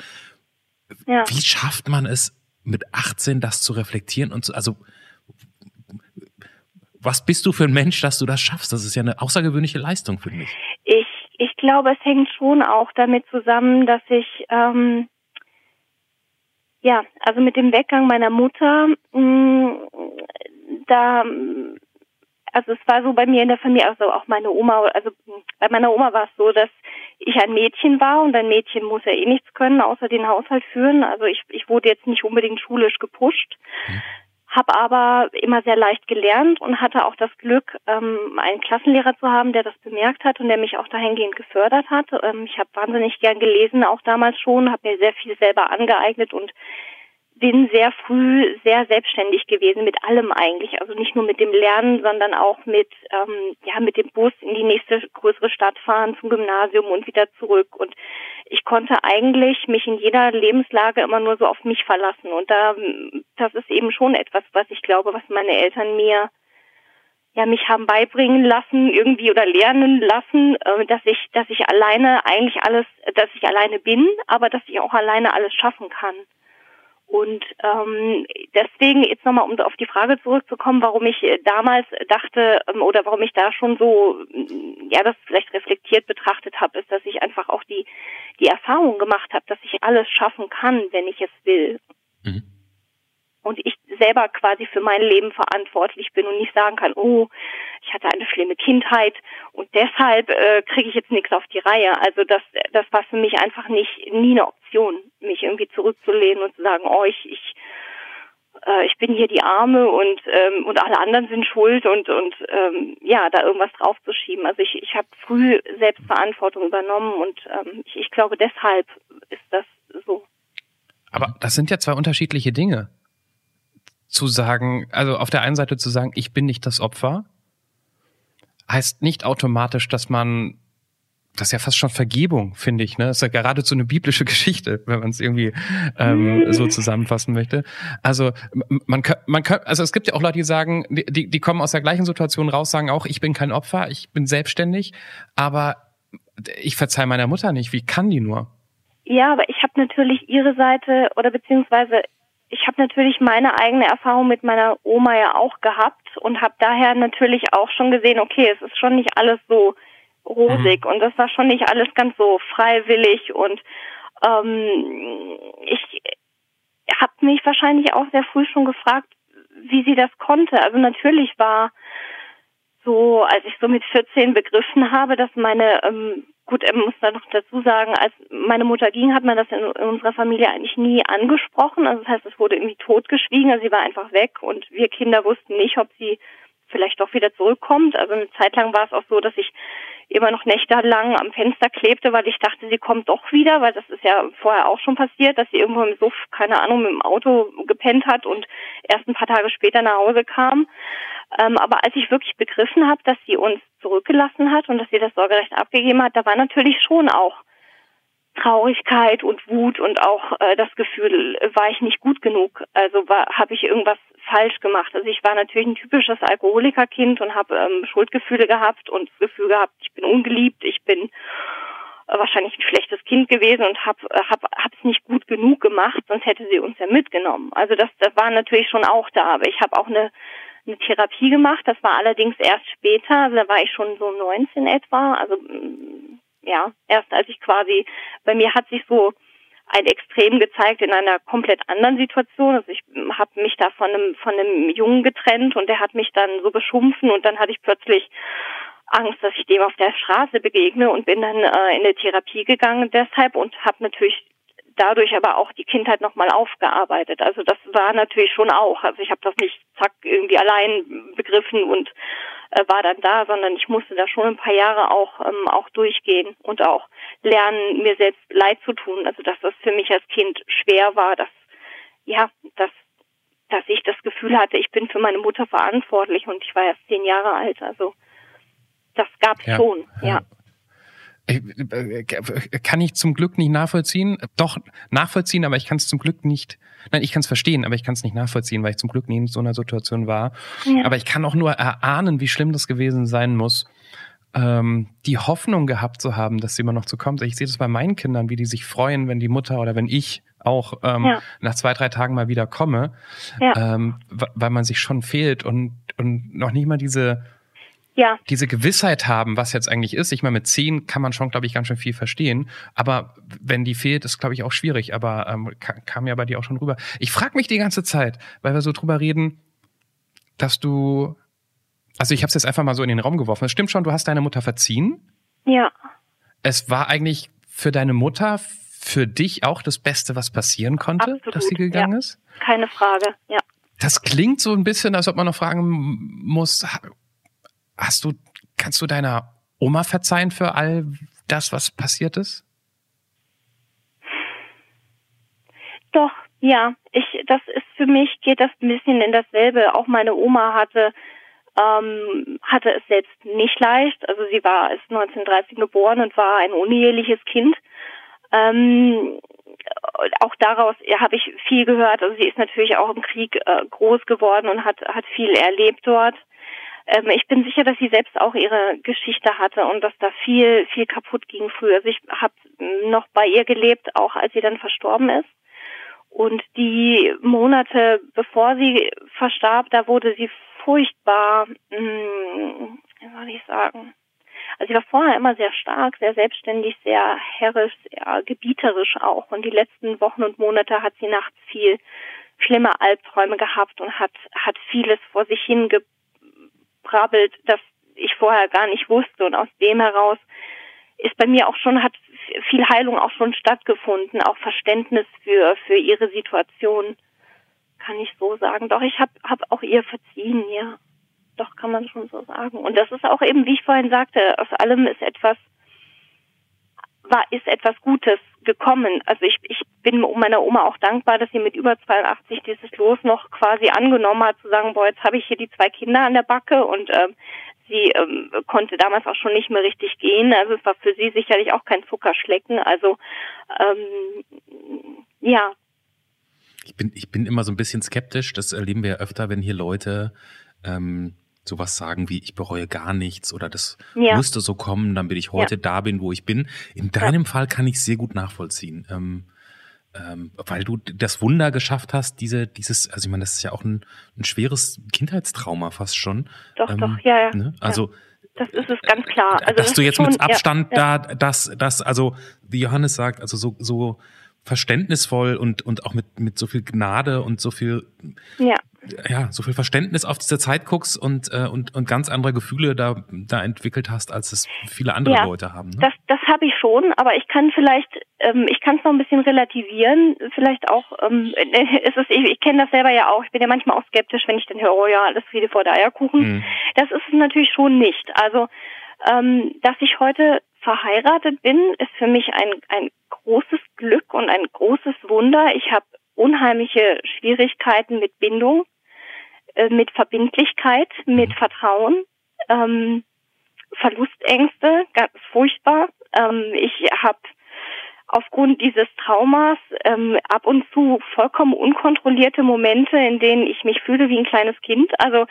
Ja. Wie schafft man es, mit 18 das zu reflektieren und zu, also was bist du für ein Mensch, dass du das schaffst? Das ist ja eine außergewöhnliche Leistung für mich. Ich, ich glaube, es hängt schon auch damit zusammen, dass ich ähm, ja, also mit dem Weggang meiner Mutter, mh, mm, da also es war so bei mir in der Familie, also auch meine Oma, also bei meiner Oma war es so, dass ich ein Mädchen war und ein Mädchen muss ja eh nichts können, außer den Haushalt führen. Also ich, ich wurde jetzt nicht unbedingt schulisch gepusht, mhm. Habe aber immer sehr leicht gelernt und hatte auch das Glück, ähm, einen Klassenlehrer zu haben, der das bemerkt hat und der mich auch dahingehend gefördert hat. Ähm, ich habe wahnsinnig gern gelesen, auch damals schon, habe mir sehr viel selber angeeignet und bin sehr früh sehr selbstständig gewesen mit allem eigentlich, also nicht nur mit dem Lernen, sondern auch mit ähm, ja mit dem Bus in die nächste größere Stadt fahren zum Gymnasium und wieder zurück. Und ich konnte eigentlich mich in jeder Lebenslage immer nur so auf mich verlassen. Und da das ist eben schon etwas, was ich glaube, was meine Eltern mir ja mich haben beibringen lassen irgendwie oder lernen lassen, äh, dass ich dass ich alleine eigentlich alles, dass ich alleine bin, aber dass ich auch alleine alles schaffen kann. Und ähm, deswegen jetzt nochmal, um auf die Frage zurückzukommen, warum ich äh, damals dachte ähm, oder warum ich da schon so, mm, ja, das vielleicht reflektiert betrachtet habe, ist, dass ich einfach auch die die Erfahrung gemacht habe, dass ich alles schaffen kann, wenn ich es will. Mhm und ich selber quasi für mein Leben verantwortlich bin und nicht sagen kann, oh, ich hatte eine schlimme Kindheit und deshalb äh, kriege ich jetzt nichts auf die Reihe. Also das, das war für mich einfach nicht nie eine Option, mich irgendwie zurückzulehnen und zu sagen, oh, ich, ich äh, ich bin hier die Arme und ähm, und alle anderen sind schuld und und ähm, ja da irgendwas draufzuschieben. Also ich ich habe früh Selbstverantwortung übernommen und ähm, ich, ich glaube deshalb ist das so. Aber das sind ja zwei unterschiedliche Dinge zu sagen, also auf der einen Seite zu sagen, ich bin nicht das Opfer, heißt nicht automatisch, dass man das ist ja fast schon Vergebung, finde ich. Ne? Das ist ja geradezu eine biblische *laughs* Geschichte, wenn man es irgendwie ähm, so zusammenfassen möchte. Also man man kann, also es gibt ja auch Leute, die sagen, die, die kommen aus der gleichen Situation raus, sagen auch, ich bin kein Opfer, ich bin selbstständig, aber ich verzeih meiner Mutter nicht. Wie kann die nur? Ja, aber ich habe natürlich ihre Seite oder beziehungsweise ich habe natürlich meine eigene Erfahrung mit meiner Oma ja auch gehabt und habe daher natürlich auch schon gesehen, okay, es ist schon nicht alles so rosig mhm. und das war schon nicht alles ganz so freiwillig und ähm, ich habe mich wahrscheinlich auch sehr früh schon gefragt, wie sie das konnte. Also natürlich war so, als ich so mit 14 begriffen habe, dass meine ähm, Gut, er muss da noch dazu sagen, als meine Mutter ging, hat man das in, in, unserer Familie eigentlich nie angesprochen. Also das heißt, es wurde irgendwie totgeschwiegen. Also sie war einfach weg und wir Kinder wussten nicht, ob sie vielleicht doch wieder zurückkommt. Also eine Zeit lang war es auch so, dass ich immer noch nächtelang am Fenster klebte, weil ich dachte, sie kommt doch wieder, weil das ist ja vorher auch schon passiert, dass sie irgendwo im Suff, keine Ahnung, mit dem Auto gepennt hat und erst ein paar Tage später nach Hause kam. Ähm, aber als ich wirklich begriffen habe, dass sie uns zurückgelassen hat und dass sie das Sorgerecht abgegeben hat, da war natürlich schon auch Traurigkeit und Wut und auch äh, das Gefühl, war ich nicht gut genug. Also habe ich irgendwas falsch gemacht. Also ich war natürlich ein typisches Alkoholikerkind und habe ähm, Schuldgefühle gehabt und das Gefühl gehabt, ich bin ungeliebt, ich bin äh, wahrscheinlich ein schlechtes Kind gewesen und habe äh, hab, hab's nicht gut genug gemacht, sonst hätte sie uns ja mitgenommen. Also das, das war natürlich schon auch da. Aber ich habe auch eine eine Therapie gemacht. Das war allerdings erst später, also da war ich schon so 19 etwa. Also ja, erst als ich quasi, bei mir hat sich so ein Extrem gezeigt in einer komplett anderen Situation. Also ich habe mich da von einem von einem Jungen getrennt und der hat mich dann so beschumpfen und dann hatte ich plötzlich Angst, dass ich dem auf der Straße begegne und bin dann äh, in eine Therapie gegangen deshalb und habe natürlich dadurch aber auch die Kindheit nochmal aufgearbeitet. Also das war natürlich schon auch. Also ich habe das nicht zack irgendwie allein begriffen und äh, war dann da, sondern ich musste da schon ein paar Jahre auch ähm, auch durchgehen und auch lernen, mir selbst Leid zu tun. Also dass das für mich als Kind schwer war, dass ja, dass dass ich das Gefühl hatte, ich bin für meine Mutter verantwortlich und ich war erst zehn Jahre alt. Also das gab es ja, schon, ja. ja. Äh, kann ich zum Glück nicht nachvollziehen. Doch nachvollziehen, aber ich kann es zum Glück nicht. Nein, ich kann es verstehen, aber ich kann es nicht nachvollziehen, weil ich zum Glück nie in so einer Situation war. Ja. Aber ich kann auch nur erahnen, wie schlimm das gewesen sein muss, ähm, die Hoffnung gehabt zu haben, dass sie immer noch zu kommt. Ich sehe das bei meinen Kindern, wie die sich freuen, wenn die Mutter oder wenn ich auch ähm, ja. nach zwei, drei Tagen mal wieder komme, ja. ähm, weil man sich schon fehlt und, und noch nicht mal diese ja. diese Gewissheit haben, was jetzt eigentlich ist. Ich meine, mit zehn kann man schon, glaube ich, ganz schön viel verstehen. Aber wenn die fehlt, ist, glaube ich, auch schwierig. Aber ähm, kam ja bei dir auch schon rüber. Ich frage mich die ganze Zeit, weil wir so drüber reden, dass du, also ich habe es jetzt einfach mal so in den Raum geworfen. Es stimmt schon, du hast deine Mutter verziehen. Ja. Es war eigentlich für deine Mutter, für dich auch das Beste, was passieren konnte, Absolut, dass sie gegangen ja. ist? Keine Frage, ja. Das klingt so ein bisschen, als ob man noch fragen muss, Hast du, kannst du deiner Oma verzeihen für all das, was passiert ist? Doch, ja. Ich, das ist für mich geht das ein bisschen in dasselbe. Auch meine Oma hatte ähm, hatte es selbst nicht leicht. Also sie war ist 1930 geboren und war ein uneheliches Kind. Ähm, auch daraus habe ich viel gehört. Also sie ist natürlich auch im Krieg äh, groß geworden und hat hat viel erlebt dort. Ähm, ich bin sicher, dass sie selbst auch ihre Geschichte hatte und dass da viel, viel kaputt ging früher. Also ich habe noch bei ihr gelebt, auch als sie dann verstorben ist. Und die Monate, bevor sie verstarb, da wurde sie furchtbar, mh, hm, wie soll ich sagen, also sie war vorher immer sehr stark, sehr selbstständig, sehr herrisch, sehr gebieterisch auch. Und die letzten Wochen und Monate hat sie nachts viel schlimme Albträume gehabt und hat, hat vieles vor sich hinge brabbelt, das ich vorher gar nicht wusste. Und aus dem heraus ist bei mir auch schon, hat viel Heilung auch schon stattgefunden, auch Verständnis für, für ihre Situation, kann ich so sagen. Doch, ich habe hab auch ihr verziehen, ja. Doch, kann man schon so sagen. Und das ist auch eben, wie ich vorhin sagte, aus allem ist etwas, war, ist etwas Gutes gekommen. Also ich, ich bin meiner Oma auch dankbar, dass sie mit über 82 dieses Los noch quasi angenommen hat, zu sagen, boah, jetzt habe ich hier die zwei Kinder an der Backe und ähm, sie ähm, konnte damals auch schon nicht mehr richtig gehen. Also es war für sie sicherlich auch kein Zuckerschlecken. Also ähm, ja. Ich bin, ich bin immer so ein bisschen skeptisch. Das erleben wir ja öfter, wenn hier Leute ähm, sowas sagen wie, ich bereue gar nichts oder das ja. müsste so kommen, dann bin ich heute ja. da bin, wo ich bin. In deinem ja. Fall kann ich sehr gut nachvollziehen. Ähm, ähm, weil du das Wunder geschafft hast, diese, dieses, also ich meine, das ist ja auch ein, ein schweres Kindheitstrauma fast schon. Doch, ähm, doch, ja, ja. Ne? Also das ist es ganz klar. Also dass das du jetzt schon, mit Abstand da, dass, dass, also wie Johannes sagt, also so, so verständnisvoll und, und auch mit, mit so viel Gnade und so viel ja ja, so viel Verständnis auf diese Zeit guckst und, äh, und, und ganz andere Gefühle da, da entwickelt hast, als es viele andere ja, Leute haben. Ne? Das, das habe ich schon, aber ich kann vielleicht, ähm, ich kann es noch ein bisschen relativieren. Vielleicht auch, ähm, *laughs* ist es, ich, ich kenne das selber ja auch, ich bin ja manchmal auch skeptisch, wenn ich dann höre, oh ja, alles Friede vor der Eierkuchen. Mhm. Das ist es natürlich schon nicht. Also Ähm, dass ich heute verheiratet bin, ist für mich ein, ein großes Glück und ein großes Wunder. Ich habe unheimliche Schwierigkeiten mit Bindung, äh, mit Verbindlichkeit, mit Vertrauen, ähm, Verlustängste, ganz furchtbar. Ähm, ich habe aufgrund dieses Traumas ähm, ab und zu vollkommen unkontrollierte Momente, in denen ich mich fühle wie ein kleines Kind. Also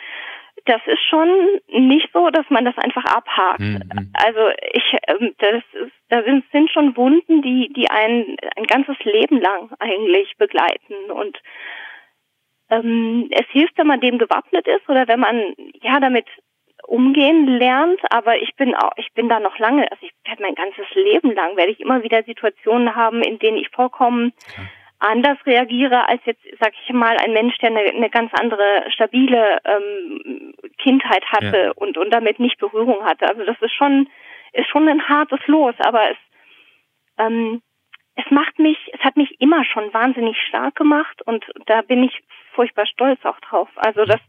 das ist schon nicht so, dass man das einfach abhakt. Mhm. Also ich, ähm, das ist, da sind, sind schon Wunden, die, die ein, ein ganzes Leben lang eigentlich begleiten und ähm, es hilft, wenn man dem gewappnet ist oder wenn man ja damit umgehen lernt, aber ich bin auch, ich bin da noch lange, also ich werde mein ganzes Leben lang werde ich immer wieder Situationen haben, in denen ich vollkommen ja. Anders reagiere als jetzt, sag ich mal, ein Mensch, der eine, eine ganz andere stabile ähm, Kindheit hatte ja. und und damit nicht Berührung hatte. Also das ist schon ist schon ein hartes Los, aber es ähm, es macht mich, es hat mich immer schon wahnsinnig stark gemacht und da bin ich furchtbar stolz auch drauf. Also das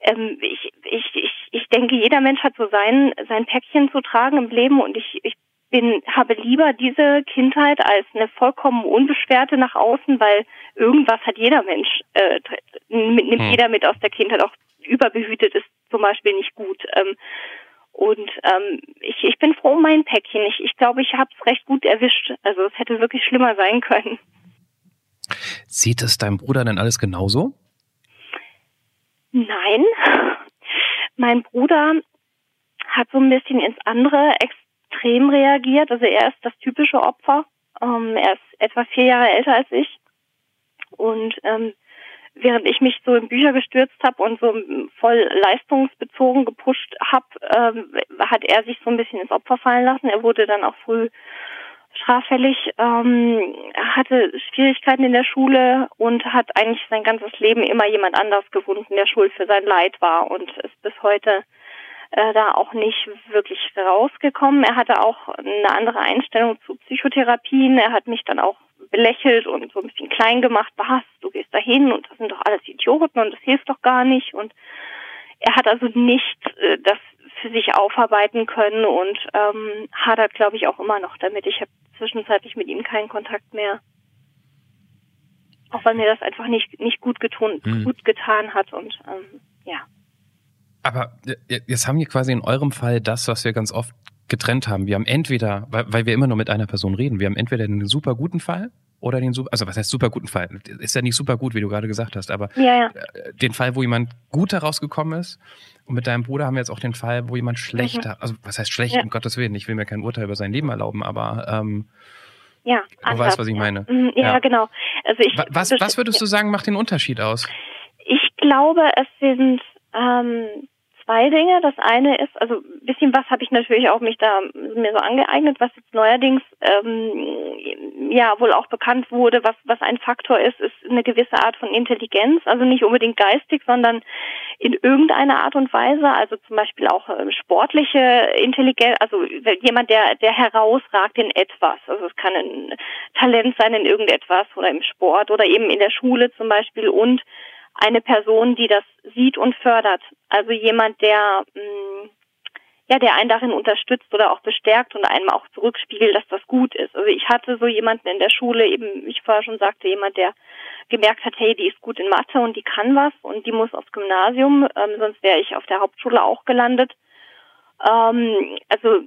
ähm, ich, ich, ich, ich denke, jeder Mensch hat so sein, sein Päckchen zu tragen im Leben und ich, ich bin, habe lieber diese Kindheit als eine vollkommen unbeschwerte nach außen, weil irgendwas hat jeder Mensch, äh, nimmt hm. jeder mit aus der Kindheit, auch überbehütet ist zum Beispiel nicht gut. Ähm, und ähm, ich, ich bin froh um mein Päckchen. Ich, ich glaube, ich habe es recht gut erwischt. Also es hätte wirklich schlimmer sein können. Sieht es deinem Bruder denn alles genauso? Nein. *laughs* Mein Bruder hat so ein bisschen ins andere Extrem reagiert. Also er ist das typische Opfer. Ähm, er ist etwa vier Jahre älter als ich. Und ähm, während ich mich so in Bücher gestürzt habe und so voll leistungsbezogen gepusht habe, ähm, hat er sich so ein bisschen ins Opfer fallen lassen. Er wurde dann auch früh straffällig, ähm, hatte Schwierigkeiten in der Schule und hat eigentlich sein ganzes Leben immer jemand anders gefunden, der schuld für sein Leid war und ist bis heute äh, da auch nicht wirklich rausgekommen. Er hatte auch eine andere Einstellung zu Psychotherapien. Er hat mich dann auch belächelt und so ein bisschen klein gemacht. Was, du gehst da hin und das sind doch alles Idioten und das hilft doch gar nicht. Und er hat also nicht äh, das für sich aufarbeiten können und ähm, hadert, glaube ich, auch immer noch damit. Ich habe zwischenzeitlich mit ihm keinen Kontakt mehr. Auch weil mir das einfach nicht, nicht gut, getun, mhm. gut getan hat und ähm, ja. Aber jetzt haben wir quasi in eurem Fall das, was wir ganz oft getrennt haben. Wir haben entweder, weil, weil wir immer nur mit einer Person reden, wir haben entweder einen super guten Fall oder den super, also was heißt super guten Fall? Ist ja nicht super gut, wie du gerade gesagt hast, aber ja, ja. Äh, den Fall, wo jemand gut herausgekommen ist. Und mit deinem Bruder haben wir jetzt auch den Fall, wo jemand schlechter, mhm. also was heißt schlecht, ja. um Gottes Willen, ich will mir kein Urteil über sein Leben erlauben, aber ähm, ja, du weißt, was ich meine. Mhm, ja, ja, genau. Also ich, was, was würdest du sagen, macht den Unterschied aus? Ich glaube, es sind ähm, zwei Dinge. Das eine ist, also ein bisschen was habe ich natürlich auch mich da mir so angeeignet, was jetzt neuerdings ähm, ja wohl auch bekannt wurde, was was ein Faktor ist, ist eine gewisse Art von Intelligenz, also nicht unbedingt geistig, sondern in irgendeiner Art und Weise, also zum Beispiel auch äh, sportliche Intelligenz, also jemand, der der herausragt in etwas, also es kann ein Talent sein in irgendetwas oder im Sport oder eben in der Schule zum Beispiel und eine Person, die das sieht und fördert. Also jemand, der mh, mm, ja, der einen darin unterstützt oder auch bestärkt und einem auch zurückspiegelt, dass das gut ist. Also ich hatte so jemanden in der Schule, eben, ich vorher schon sagte, jemand, der gemerkt hat, hey, die ist gut in Mathe und die kann was und die muss aufs Gymnasium, ähm, sonst wäre ich auf der Hauptschule auch gelandet. Ähm, also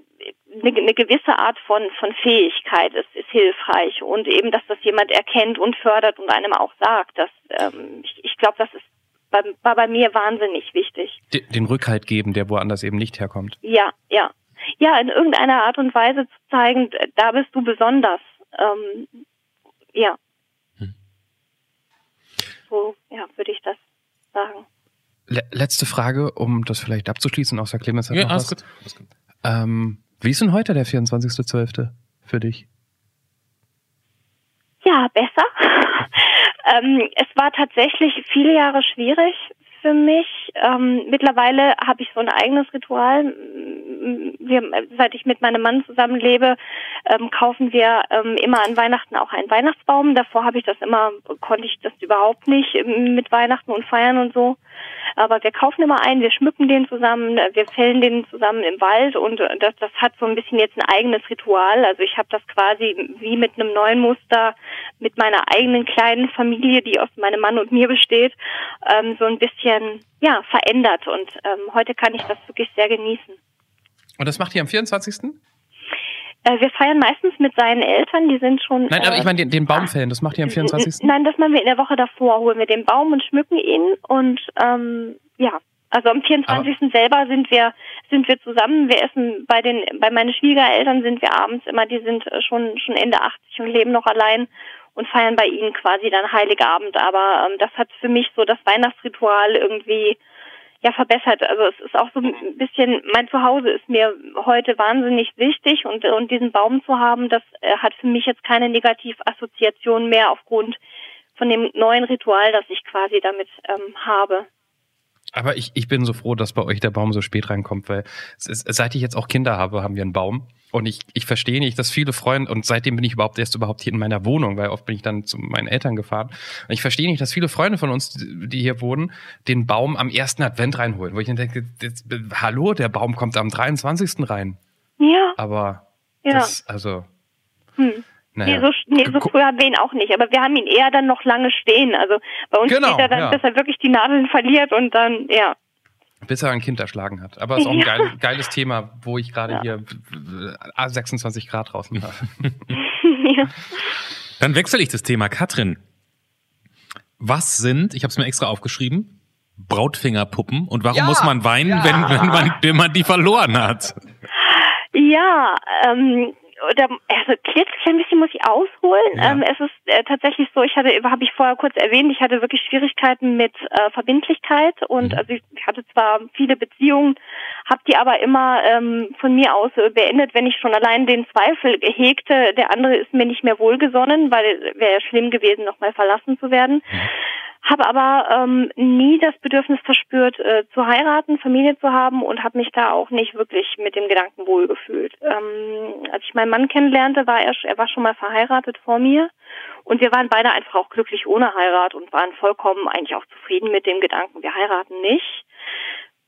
eine, eine gewisse Art von, von Fähigkeit ist, ist hilfreich und eben, dass das jemand erkennt und fördert und einem auch sagt. Dass, ähm, ich ich glaube, das ist war bei mir wahnsinnig wichtig. Den Rückhalt geben, der woanders eben nicht herkommt. Ja, ja. Ja, in irgendeiner Art und Weise zu zeigen, da bist du besonders. Ähm, ja. Hm. So, ja, würde ich das sagen. Letzte Frage, um das vielleicht abzuschließen, außer Clemens hat ja, noch alles was. Gut. Alles gut. Ähm, wie ist denn heute der 24.12. für dich? Ja, besser. *laughs* ähm, es war tatsächlich viele Jahre schwierig für mich. Ähm, mittlerweile habe ich so ein eigenes Ritual. Wir, seit ich mit meinem Mann zusammenlebe, ähm, kaufen wir ähm, immer an Weihnachten auch einen Weihnachtsbaum. Davor habe ich das immer, konnte ich das überhaupt nicht ähm, mit Weihnachten und Feiern und so. Aber wir kaufen immer einen, wir schmücken den zusammen, wir fällen den zusammen im Wald und das, das hat so ein bisschen jetzt ein eigenes Ritual. Also ich habe das quasi wie mit einem neuen Muster mit meiner eigenen kleinen Familie, die aus meinem Mann und mir besteht, ähm, so ein bisschen ja verändert. Und ähm, heute kann ich das wirklich sehr genießen. Und das macht ihr am 24.? Äh, wir feiern meistens mit seinen Eltern, die sind schon. Nein, aber äh, ich meine den, den Baumfällen, das macht ihr am 24. Nein, das machen wir in der Woche davor, holen wir den Baum und schmücken ihn und ähm, ja. Also am 24. Aber selber sind wir sind wir zusammen. Wir essen bei den bei meinen Schwiegereltern sind wir abends immer, die sind äh, schon schon Ende 80 und leben noch allein und feiern bei ihnen quasi dann Heiligabend. Aber ähm, das hat für mich so das Weihnachtsritual irgendwie ja verbessert. Also es ist auch so ein bisschen, mein Zuhause ist mir heute wahnsinnig wichtig und, und diesen Baum zu haben, das äh, hat für mich jetzt keine Negativassoziation mehr aufgrund von dem neuen Ritual, das ich quasi damit ähm, habe. Aber ich, ich bin so froh, dass bei euch der Baum so spät reinkommt, weil ist, seit ich jetzt auch Kinder habe, haben wir einen Baum. Und ich, ich verstehe nicht, dass viele Freunde, und seitdem bin ich überhaupt erst überhaupt hier in meiner Wohnung, weil oft bin ich dann zu meinen Eltern gefahren. Und ich verstehe nicht, dass viele Freunde von uns, die hier wohnen, den Baum am ersten Advent reinholen. Wo ich dann denke, das, hallo, der Baum kommt am 23. rein. Ja. Aber ja. das, also. Hm. Naja. Nee, so, nee, so früh haben wir ihn auch nicht. Aber wir haben ihn eher dann noch lange stehen. Also bei uns genau, steht er dann, ja. bis er wirklich die Nadeln verliert und dann, ja. Bis er ein Kind erschlagen hat. Aber es ist auch ein geil, geiles Thema, wo ich gerade ja. hier 26 äh, Grad draußen *laughs* habe. ja. Dann wechsle ich das Thema. Katrin, was sind, ich habe es mir extra aufgeschrieben, Brautfingerpuppen und warum ja, muss man weinen, ja. wenn, wenn, man, wenn man die verloren hat? Ja, ähm, oder also ein bisschen muss ich ausholen. Ja. Ähm, es ist äh, tatsächlich so, ich hatte, habe ich vorher kurz erwähnt, ich hatte wirklich Schwierigkeiten mit äh, Verbindlichkeit und mhm. also ich hatte zwar viele Beziehungen, habe die aber immer ähm, von mir aus äh, beendet, wenn ich schon allein den Zweifel hegte, der andere ist mir nicht mehr wohlgesonnen, weil wäre ja schlimm gewesen, nochmal verlassen zu werden. Mhm habe aber ähm, nie das Bedürfnis verspürt, äh, zu heiraten, Familie zu haben und habe mich da auch nicht wirklich mit dem Gedanken wohlgefühlt. Ähm, als ich meinen Mann kennenlernte, war er, er war schon mal verheiratet vor mir und wir waren beide einfach auch glücklich ohne Heirat und waren vollkommen eigentlich auch zufrieden mit dem Gedanken, wir heiraten nicht.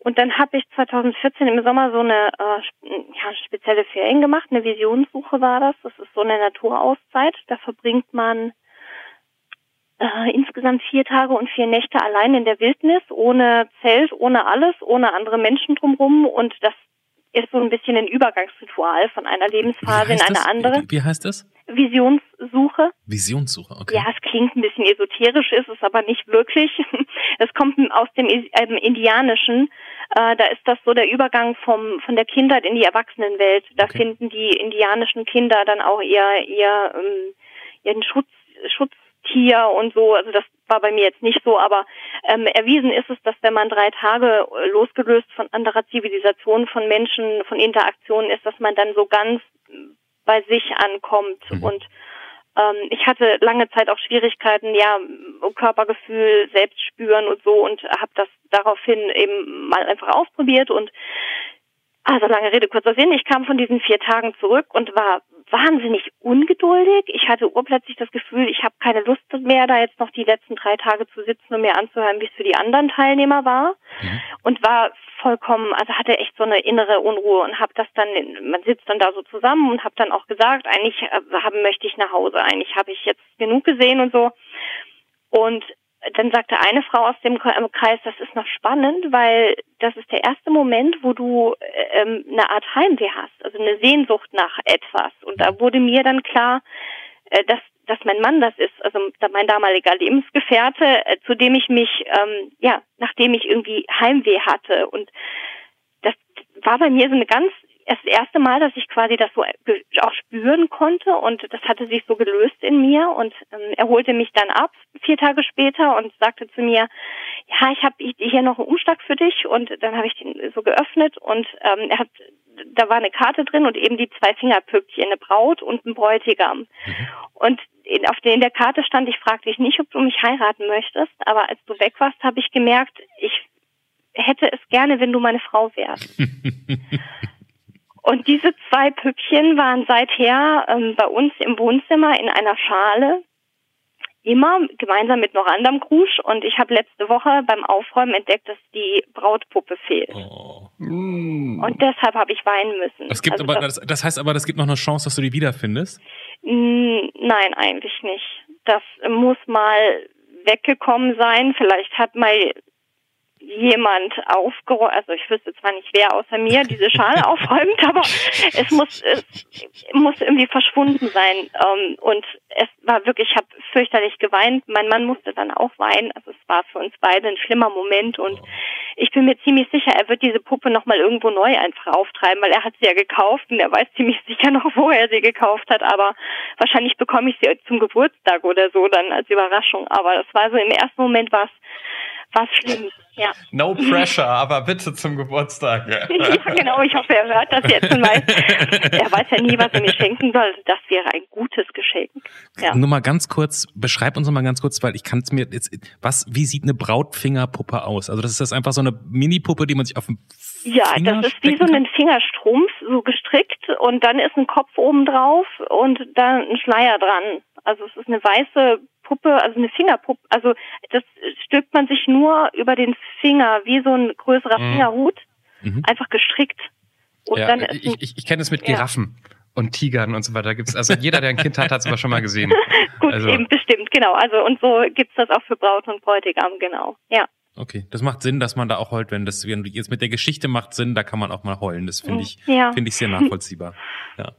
Und dann habe ich 2014 im Sommer so eine äh, ja, spezielle Ferien gemacht, eine Visionssuche war das. Das ist so eine Naturauszeit. Da verbringt man äh, insgesamt vier Tage und vier Nächte allein in der Wildnis, ohne Zelt, ohne alles, ohne andere Menschen drumherum und das ist so ein bisschen ein Übergangsritual von einer Lebensphase in eine das? andere. Wie heißt das? Visionssuche. Visionssuche, okay. Ja, es klingt ein bisschen esoterisch, ist es aber nicht wirklich. *laughs* Es kommt aus dem ähm, Indianischen. Äh, da ist das so der Übergang vom von der Kindheit in die Erwachsenenwelt. Da okay. finden die indianischen Kinder dann auch ihr ihr ähm, ihren Schutz Schutz Tier und so. Also das war bei mir jetzt nicht so, aber ähm, erwiesen ist es, dass wenn man drei Tage äh, losgelöst von anderer Zivilisation, von Menschen, von Interaktionen ist, dass man dann so ganz bei sich ankommt mhm. und ähm, ich hatte lange Zeit auch Schwierigkeiten, ja, Körpergefühl, selbst spüren und so und habe das daraufhin eben mal einfach ausprobiert und also lange Rede, kurzer Sinn. Ich kam von diesen vier Tagen zurück und war wahnsinnig ungeduldig. Ich hatte urplötzlich das Gefühl, ich habe keine Lust mehr, da jetzt noch die letzten drei Tage zu sitzen und mir anzuhören, wie es für die anderen Teilnehmer war. Mhm. Und war vollkommen, also hatte echt so eine innere Unruhe und habe das dann, man sitzt dann da so zusammen und habe dann auch gesagt, eigentlich äh, haben möchte ich nach Hause, eigentlich habe ich jetzt genug gesehen und so. Und dann sagte eine Frau aus dem Kreis, das ist noch spannend, weil das ist der erste Moment, wo du ähm, eine Art Heimweh hast, also eine Sehnsucht nach etwas. Und da wurde mir dann klar, äh, dass, dass mein Mann das ist, also mein damaliger Lebensgefährte, äh, zu dem ich mich, ähm, ja, nachdem ich irgendwie Heimweh hatte. Und das war bei mir so eine ganz das erste Mal, dass ich quasi das so auch spüren konnte und das hatte sich so gelöst in mir und ähm, er holte mich dann ab vier Tage später und sagte zu mir, ja, ich habe hier noch einen Umschlag für dich und dann habe ich den so geöffnet und ähm, er hat da war eine Karte drin und eben die zwei Fingerpüppchen, eine Braut und ein Bräutigam. Mhm. Und in, auf der, in der Karte stand, ich fragte dich nicht, ob du mich heiraten möchtest, aber als du weg warst, habe ich gemerkt, ich hätte es gerne, wenn du meine Frau wärst. *laughs* Und diese zwei Püppchen waren seither ähm, bei uns im Wohnzimmer in einer Schale immer gemeinsam mit noch anderem Krusch und ich habe letzte Woche beim Aufräumen entdeckt, dass die Brautpuppe fehlt. Oh. Mm. Und deshalb habe ich weinen müssen. Es gibt also aber, das, das, heißt aber, es gibt noch eine Chance, dass du die wiederfindest? Nein, eigentlich nicht. Das muss mal weggekommen sein. Vielleicht hat mal jemand aufgeräumt, also ich wüsste zwar nicht wer außer mir diese Schale *laughs* aufräumt, aber es muss es muss irgendwie verschwunden sein ähm, und es war wirklich, ich habe fürchterlich geweint. Mein Mann musste dann auch weinen, also es war für uns beide ein schlimmer Moment und ich bin mir ziemlich sicher, er wird diese Puppe nochmal irgendwo neu einfach auftreiben, weil er hat sie ja gekauft und er weiß ziemlich sicher noch, wo er sie gekauft hat, aber wahrscheinlich bekomme ich sie zum Geburtstag oder so dann als Überraschung. Aber das war so im ersten Moment was was schlimm. Ja. No pressure, aber bitte zum Geburtstag. *laughs* ja, genau. Ich hoffe, er hört das jetzt und weiß, er weiß ja nie, was er mir schenken soll. Das wäre ein gutes Geschenk. Ja. Nur mal ganz kurz, beschreib uns mal ganz kurz, weil ich kann es mir jetzt, was, wie sieht eine Brautfingerpuppe aus? Also das ist das einfach so eine Mini-Puppe, die man sich auf dem ja, das ist wie so ein Fingerstrumpf, so gestrickt und dann ist ein Kopf oben drauf und dann ein Schleier dran. Also es ist eine weiße Puppe, also eine Fingerpuppe, also das stülpt man sich nur über den Finger, wie so ein größerer mhm. Fingerhut, mhm. einfach gestrickt. Und ja, dann ich, ich, ich kenne es mit Giraffen. Ja. Und Tigern und so weiter gibt's. Also jeder, der ein Kind hat, hat es aber schon mal gesehen. *laughs* Gut, also. eben bestimmt, genau. Also und so gibt's das auch für Braut und Bräutigam, genau. Ja. Okay, das macht Sinn, dass man da auch heult, wenn das wenn jetzt mit der Geschichte macht Sinn, da kann man auch mal heulen. Das finde ich ja. finde ich sehr nachvollziehbar. *laughs* Ja.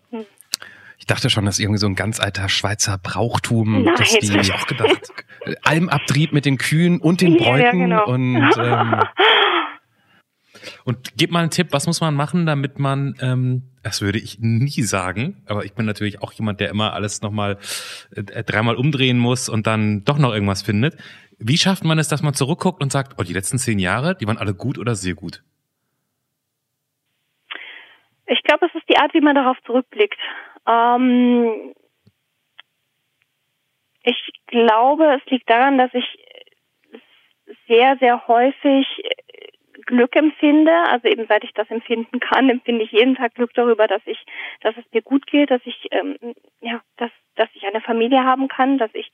Ich dachte schon, das ist irgendwie so ein ganz alter Schweizer Brauchtum, Nein. dass die ich auch gedacht. Almabtrieb mit den Kühen und den Bräuten ja, genau. und *laughs* ähm, und gib mal einen Tipp, was muss man machen, damit man, ähm, das würde ich nie sagen, aber ich bin natürlich auch jemand, der immer alles nochmal äh, dreimal umdrehen muss und dann doch noch irgendwas findet. Wie schafft man es, dass man zurückguckt und sagt, oh, die letzten zehn Jahre, die waren alle gut oder sehr gut? Ich glaube, es ist die Art, wie man darauf zurückblickt. Ähm, ich glaube, es liegt daran, dass ich sehr, sehr häufig Glück empfinde. Also eben seit ich das empfinden kann, empfinde ich jeden Tag Glück darüber, dass ich, dass es mir gut geht, dass ich, ähm, ja, dass, dass ich eine Familie haben kann, dass ich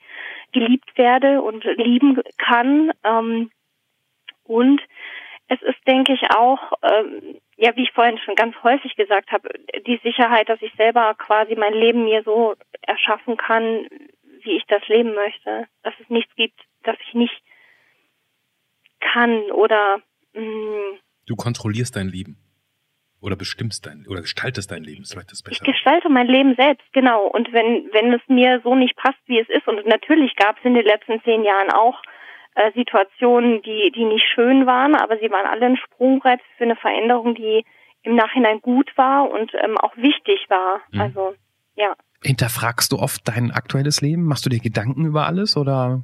geliebt werde und lieben kann. Ähm, und es ist, denke ich, auch, ähm, ja, wie ich vorhin schon ganz häufig gesagt habe, die Sicherheit, dass ich selber quasi mein Leben mir so erschaffen kann, wie ich das leben möchte. Dass es nichts gibt, das ich nicht kann oder mh, mm, Du kontrollierst dein Leben. Oder bestimmst dein, oder gestaltest dein Leben, ist vielleicht das Bessere. Ich gestalte mein Leben selbst, genau. Und wenn, wenn es mir so nicht passt, wie es ist, und natürlich gab es in den letzten zehn Jahren auch äh, Situationen, die, die nicht schön waren, aber sie waren alle ein Sprungbrett für eine Veränderung, die im Nachhinein gut war und ähm, auch wichtig war. Mhm. Also, ja. Hinterfragst du oft dein aktuelles Leben? Machst du dir Gedanken über alles oder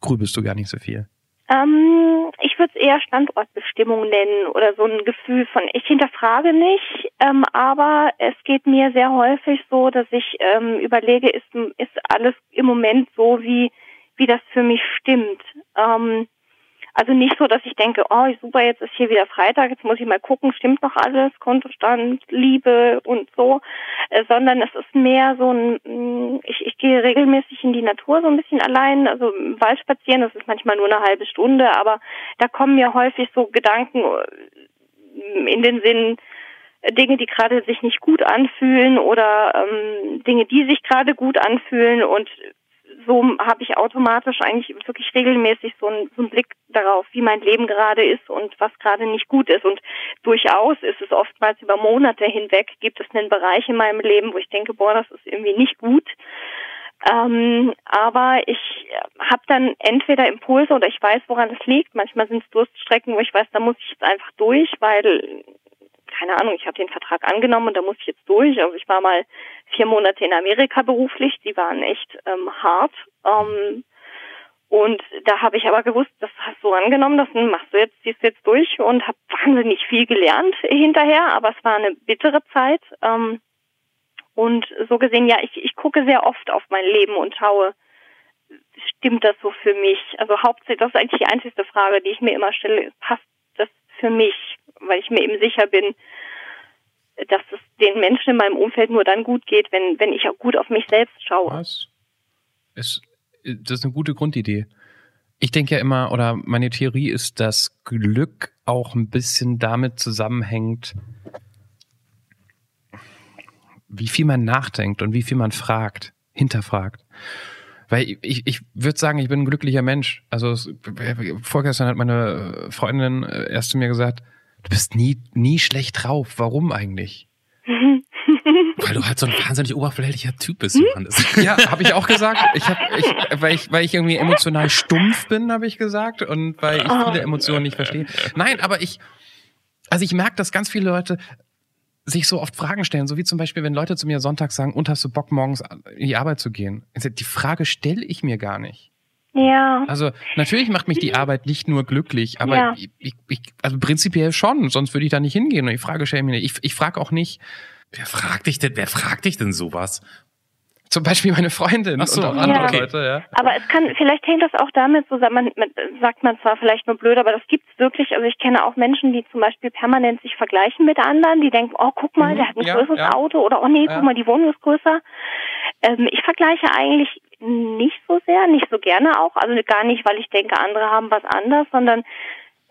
grübelst du gar nicht so viel? Ähm, ich würde es eher Standortbestimmung nennen oder so ein Gefühl von, ich hinterfrage nicht, ähm, aber es geht mir sehr häufig so, dass ich ähm, überlege, ist, ist alles im Moment so, wie wie das für mich stimmt. Ähm, also nicht so, dass ich denke, oh super, jetzt ist hier wieder Freitag, jetzt muss ich mal gucken, stimmt noch alles, Kontostand, Liebe und so, äh, sondern es ist mehr so ein, mm, ich, ich gehe regelmäßig in die Natur so ein bisschen allein, also im Wald spazieren, das ist manchmal nur eine halbe Stunde, aber da kommen mir häufig so Gedanken äh, in den Sinn, äh, Dinge, die gerade sich nicht gut anfühlen oder ähm, Dinge, die sich gerade gut anfühlen und so habe ich automatisch eigentlich wirklich regelmäßig so einen, so einen Blick darauf, wie mein Leben gerade ist und was gerade nicht gut ist. Und durchaus ist es oftmals über Monate hinweg, gibt es einen Bereich in meinem Leben, wo ich denke, boah, das ist irgendwie nicht gut. Ähm, aber ich habe dann entweder Impulse oder ich weiß, woran es liegt. Manchmal sind es Durststrecken, wo ich weiß, da muss ich jetzt einfach durch, weil keine Ahnung, ich habe den Vertrag angenommen und da muss ich jetzt durch. Also ich war mal vier Monate in Amerika beruflich, die waren echt ähm, hart. Ähm, und da habe ich aber gewusst, das hast du angenommen, das machst du jetzt, ziehst du jetzt durch und habe wahnsinnig viel gelernt hinterher, aber es war eine bittere Zeit. Ähm, und so gesehen, ja, ich, ich gucke sehr oft auf mein Leben und schaue, stimmt das so für mich? Also hauptsächlich, das ist eigentlich die einzige Frage, die ich mir immer stelle, passt das für mich? Weil ich mir eben sicher bin, dass es den Menschen in meinem Umfeld nur dann gut geht, wenn, wenn ich auch gut auf mich selbst schaue. Was? Es das ist eine gute Grundidee. Ich denke ja immer, oder meine Theorie ist, dass Glück auch ein bisschen damit zusammenhängt, wie viel man nachdenkt und wie viel man fragt, hinterfragt. Weil ich, ich würde sagen, ich bin ein glücklicher Mensch. Also vorgestern hat meine Freundin äh, erst zu mir gesagt, du bist nie, nie schlecht drauf. Warum eigentlich? *laughs* Weil du halt so ein wahnsinnig oberflächlicher Typ bist, Johannes. *laughs* Ja, habe ich auch gesagt. Ich hab, ich, weil, ich, weil ich irgendwie emotional stumpf bin, habe ich gesagt. Und weil ich viele Emotionen nicht verstehe. Nein, aber ich, also ich merke, dass ganz viele Leute sich so oft Fragen stellen, so wie zum Beispiel, wenn Leute zu mir sonntags sagen, und hast du Bock, morgens in die Arbeit zu gehen? Die Frage stelle ich mir gar nicht. Ja. Also natürlich macht mich die Arbeit nicht nur glücklich, aber ja. ich, ich, ich, also prinzipiell schon, sonst würde ich da nicht hingehen. Und die Frage stelle ich mir nicht. Ich, ich frage auch nicht. Wer fragt dich denn, wer fragt dich denn sowas? Zum Beispiel meine Freundin Ach so, und auch andere ja. Leute, ja. Aber es kann, vielleicht hängt das auch damit zusammen, man, sagt man zwar vielleicht nur blöd, aber das gibt's wirklich. Also ich kenne auch Menschen, die zum Beispiel permanent sich vergleichen mit anderen, die denken, oh guck mal, Mhm, der hat ein ja, größeres ja. Auto oder oh nee, Ja. guck mal, die Wohnung ist größer. Ähm, ich vergleiche eigentlich nicht so sehr, nicht so gerne auch. Also gar nicht, weil ich denke, andere haben was anders, sondern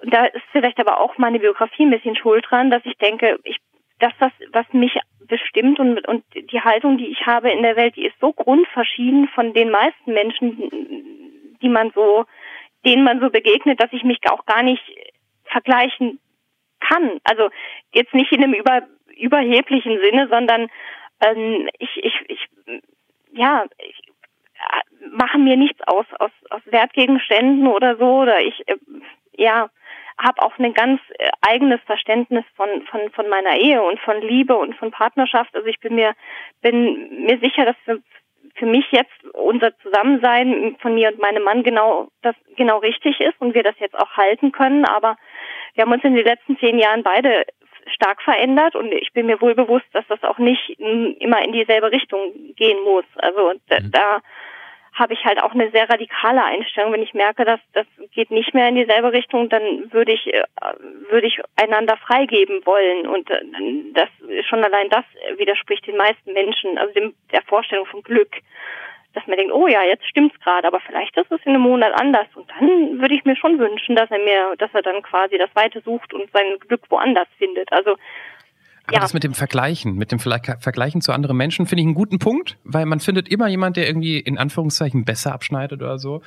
da ist vielleicht aber auch meine Biografie ein bisschen schuld dran, dass ich denke, ich, dass das, was mich bestimmt und, und die Haltung, die ich habe in der Welt, die ist so grundverschieden von den meisten Menschen, die man so, denen man so begegnet, dass ich mich auch gar nicht vergleichen kann. Also jetzt nicht in einem über, überheblichen Sinne, sondern ähm, ich, ich, ich, ja, ich äh, mache mir nichts aus, aus, aus Wertgegenständen oder so, oder ich, äh, ja, habe auch ein ganz äh, eigenes Verständnis von, von, von meiner Ehe und von Liebe und von Partnerschaft. Also ich bin mir, bin mir sicher, dass für, für mich jetzt unser Zusammensein von mir und meinem Mann genau das genau richtig ist und wir das jetzt auch halten können. Aber wir haben uns in den letzten zehn Jahren beide stark verändert und ich bin mir wohl bewusst, dass das auch nicht mm, immer in dieselbe Richtung gehen muss. Also da, Mhm. da habe ich halt auch eine sehr radikale Einstellung. Wenn ich merke, dass das geht nicht mehr in dieselbe Richtung, dann würde ich äh, würde ich einander freigeben wollen und äh, das schon allein das widerspricht den meisten Menschen, also dem, der Vorstellung von Glück, dass man denkt, oh ja, jetzt stimmt's gerade, aber vielleicht ist es in einem Monat anders und dann würde ich mir schon wünschen, dass er mir, dass er dann quasi das Weite sucht und sein Glück woanders findet. Also Aber Ja. das mit dem Vergleichen, mit dem Vergleichen zu anderen Menschen finde ich einen guten Punkt, weil man findet immer jemand, der irgendwie in Anführungszeichen besser abschneidet oder so.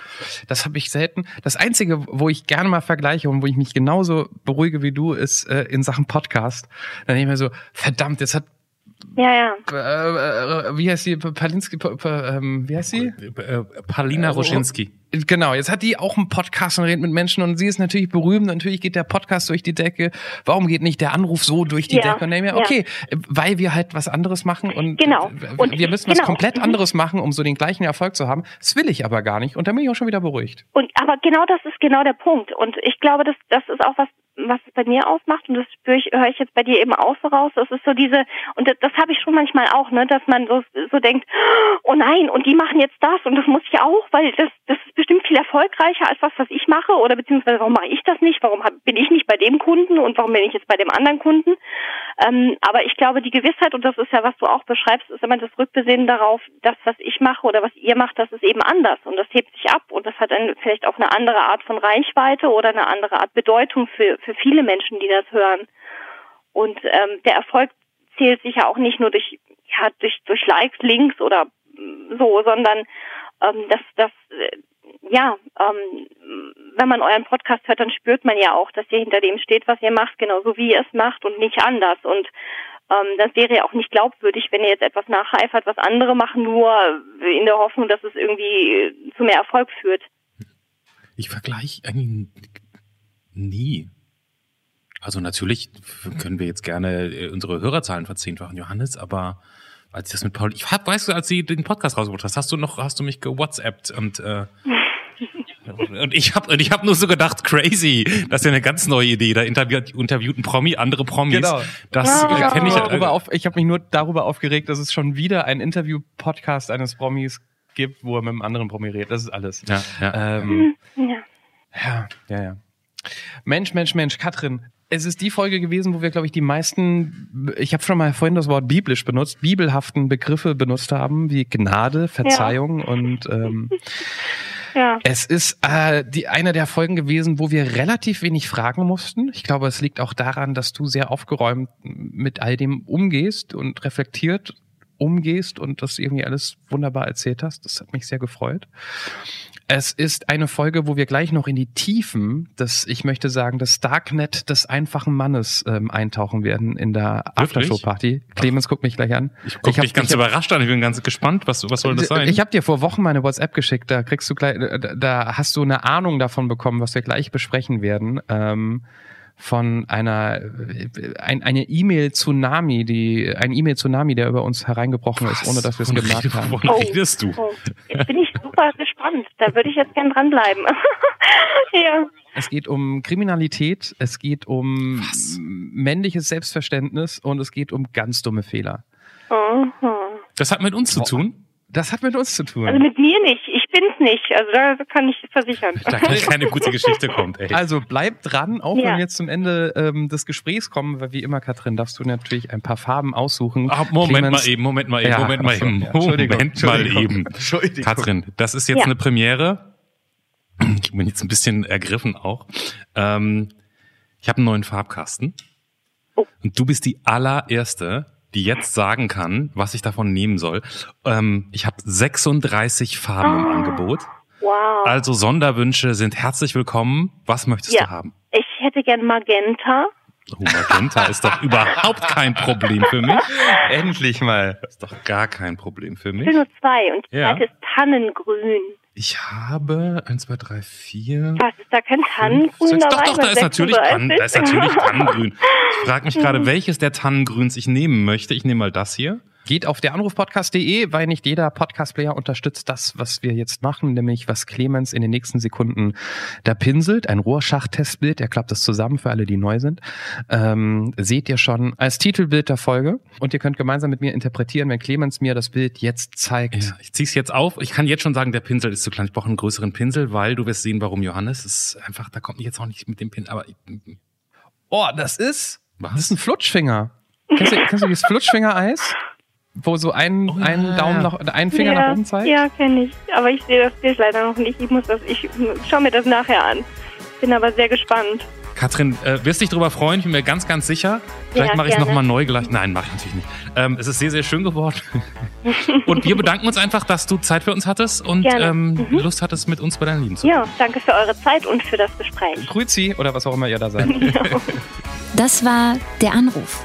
Das habe ich selten. Das Einzige, wo ich gerne mal vergleiche und wo ich mich genauso beruhige wie du, ist äh, in Sachen Podcast. Dann denke ich mir so, verdammt, jetzt hat ja, ja. äh, äh, wie heißt sie, Palinski, ähm, wie heißt sie? Äh, Palina Roschinski. Genau, jetzt hat die auch einen Podcast und redet mit Menschen und sie ist natürlich berühmt. Natürlich geht der Podcast durch die Decke. Warum geht nicht der Anruf so durch die Ja, Decke? Und dann ja. okay, weil wir halt was anderes machen und Genau. äh, Und wir müssen genau. was komplett Mhm. anderes machen, um so den gleichen Erfolg zu haben. Das will ich aber gar nicht. Und dann bin ich auch schon wieder beruhigt. Und aber genau das ist genau der Punkt. Und ich glaube, das das ist auch was, was es bei mir ausmacht. Und das spüre ich, höre ich jetzt bei dir eben auch so raus. Das ist so diese, und das, das habe ich schon manchmal auch, ne, dass man so, so denkt, oh nein, und die machen jetzt das und das muss ich auch, weil das, das ist bestimmt viel erfolgreicher als was, was ich mache. Oder beziehungsweise warum mache ich das nicht? Warum hab, bin ich nicht bei dem Kunden und warum bin ich jetzt bei dem anderen Kunden? Ähm, aber ich glaube, die Gewissheit, und das ist ja, was du auch beschreibst, ist immer das Rückbesinnen darauf, das, was ich mache oder was ihr macht, das ist eben anders und das hebt sich ab und das hat dann vielleicht auch eine andere Art von Reichweite oder eine andere Art Bedeutung für, für viele Menschen, die das hören. Und ähm, der Erfolg zählt sich ja auch nicht nur durch, ja, durch, durch Likes, Links oder mm, so, sondern ähm, das, das, äh, ja, ähm, wenn man euren Podcast hört, dann spürt man ja auch, dass ihr hinter dem steht, was ihr macht, genauso wie ihr es macht und nicht anders. Und ähm, das wäre ja auch nicht glaubwürdig, wenn ihr jetzt etwas nacheifert, was andere machen, nur in der Hoffnung, dass es irgendwie zu mehr Erfolg führt. Ich vergleiche eigentlich nie. Also natürlich können wir jetzt gerne äh, unsere Hörerzahlen verzehnfachen, Johannes, aber als ich das mit Paul, ich hab, weißt du, als sie den Podcast rausgebracht hast, hast du noch, hast du mich gewhatsappt und äh, *laughs* und ich habe und ich habe nur so gedacht, crazy, das ist ja eine ganz neue Idee. Da interviewt, interviewt ein Promi andere Promis. Genau. Das Ja. äh, Ich kenne ich. habe Äh, auf, ich hab mich nur darüber aufgeregt, dass es schon wieder ein Interview-Podcast eines Promis gibt, wo er mit einem anderen Promi redet. Das ist alles. ja, ja. Ähm, Ja. Ja, ja, ja. Mensch, Mensch, Mensch, Katrin, Es ist die Folge gewesen, wo wir, glaube ich, die meisten, ich habe schon mal vorhin das Wort biblisch benutzt, bibelhaften Begriffe benutzt haben, wie Gnade, Verzeihung ja. und ähm, *laughs* ja. es ist äh, die eine der Folgen gewesen, wo wir relativ wenig fragen mussten. Ich glaube, es liegt auch daran, dass du sehr aufgeräumt mit all dem umgehst und reflektiert umgehst und das irgendwie alles wunderbar erzählt hast. Das hat mich sehr gefreut. Es ist eine Folge, wo wir gleich noch in die Tiefen des, ich möchte sagen, das Darknet des einfachen Mannes ähm, eintauchen werden in der Aftershow-Party. Clemens guckt mich gleich an. Ich gucke dich ganz überrascht an. Ich bin ganz gespannt. Was, was soll das sein? Ich habe dir vor Wochen meine WhatsApp geschickt. Da kriegst du gleich, da hast du eine Ahnung davon bekommen, was wir gleich besprechen werden. Ähm, von einer ein, eine E-Mail-Tsunami, die ein E-Mail-Tsunami, der über uns hereingebrochen Was? ist, ohne dass wir es gemerkt haben. Wovon oh, redest du? Oh, jetzt bin ich super gespannt. Da würde ich jetzt gern dranbleiben. *laughs* ja. Es geht um Kriminalität, es geht um Was? männliches Selbstverständnis und es geht um ganz dumme Fehler. Mhm. Das hat mit uns zu tun? Das hat mit uns zu tun. Also mit mir nicht. Ich bin's nicht. Also da kann ich versichern. Da kann keine gute Geschichte kommen. Ey. Also bleib dran, auch ja. wenn wir jetzt zum Ende ähm, des Gesprächs kommen, weil wie immer, Katrin, darfst du natürlich ein paar Farben aussuchen. Ach, Moment Clemens. mal eben, Moment mal eben, ja, Moment mal eben. Ja, Moment mal eben. Entschuldigung. Katrin, das ist jetzt eine Premiere. Ich bin jetzt ein bisschen ergriffen auch. Ähm, ich habe einen neuen Farbkasten. Oh. Und du bist die allererste, die jetzt sagen kann, was ich davon nehmen soll. Ähm, ich habe 36 Farben oh. im Angebot. Wow. Also Sonderwünsche sind herzlich willkommen. Was möchtest ja. du haben? Ich hätte gern Magenta. Oh, Magenta ist doch *laughs* überhaupt kein Problem für mich. Endlich mal. Ist doch gar kein Problem für mich. Ich will nur zwei und die ja. zweite ist Tannengrün. Ich habe eins, zwei, drei, vier. Was ist da kein Tannengrün? Doch, doch, da ist, natürlich Tannen, da ist natürlich Tannengrün. Ich frage mich gerade, *laughs* welches der Tannengrüns ich nehmen möchte. Ich nehme mal das hier. Geht auf der Anrufpodcast.de, weil nicht jeder Podcast-Player unterstützt das, was wir jetzt machen, nämlich was Clemens in den nächsten Sekunden da pinselt. Ein Rohrschacht-Testbild, er klappt das zusammen für alle, die neu sind. Ähm, seht ihr schon als Titelbild der Folge. Und ihr könnt gemeinsam mit mir interpretieren, wenn Clemens mir das Bild jetzt zeigt. Ja, ich zieh's jetzt auf. Ich kann jetzt schon sagen, der Pinsel ist zu klein. Ich brauche einen größeren Pinsel, weil du wirst sehen, warum Johannes ist einfach, da kommt jetzt auch nicht mit dem Pinsel, aber. Oh, das ist. Was? Das ist ein Flutschfinger. Kennst du, kennst du dieses Flutschfinger-Eis? Wo so ein, oh, ein ja, Daumen nach, ein Finger ja, nach oben zeigt? Ja, kenne ich. Aber ich sehe das Bild leider noch nicht. Ich muss das, ich schaue mir das nachher an. Bin aber sehr gespannt. Katrin, äh, wirst dich darüber freuen, ich bin mir ganz, ganz sicher. Vielleicht ja, mache ich es nochmal neu gleich. Nein, mache ich natürlich nicht. Ähm, es ist sehr, sehr schön geworden. *laughs* und wir bedanken uns einfach, dass du Zeit für uns hattest und ähm, mhm. Lust hattest, mit uns bei deinen Lieben zu Ja, danke für eure Zeit und für das Gespräch. Grüezi oder was auch immer ihr da seid. *laughs* das war der Anruf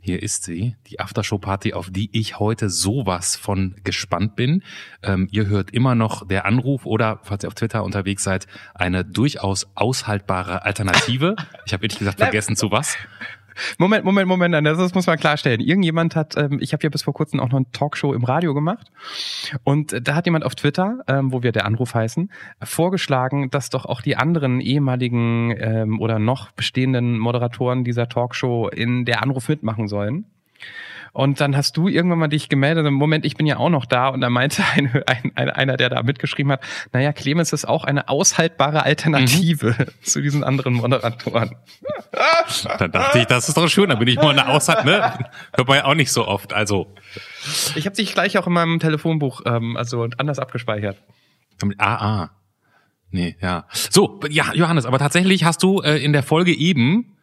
hier ist sie, die Aftershow-Party, auf die ich heute sowas von gespannt bin. Ähm, ihr hört immer noch der Anruf oder, falls ihr auf Twitter unterwegs seid, eine durchaus aushaltbare Alternative. *laughs* Ich habe ehrlich gesagt vergessen, zu was. Moment, Moment, Moment, das muss man klarstellen. Irgendjemand hat, ähm, ich habe ja bis vor kurzem auch noch eine Talkshow im Radio gemacht und da hat jemand auf Twitter, ähm, wo wir der Anruf heißen, vorgeschlagen, dass doch auch die anderen ehemaligen ähm, oder noch bestehenden Moderatoren dieser Talkshow in der Anruf mitmachen sollen. Und dann hast du irgendwann mal dich gemeldet, im Moment, ich bin ja auch noch da. Und da meinte *laughs* ein, ein, ein, einer, der da mitgeschrieben hat, naja, Clemens ist auch eine aushaltbare Alternative mhm. *laughs* zu diesen anderen Moderatoren. *laughs* Da dachte ich, das ist doch schön, da bin ich mal eine Aushalt, ne? Hört man ja auch nicht so oft, also. Ich habe dich gleich auch in meinem Telefonbuch, ähm, also anders abgespeichert. Ah, ah. Nee, ja. So, ja, Johannes, aber tatsächlich hast du äh, in der Folge eben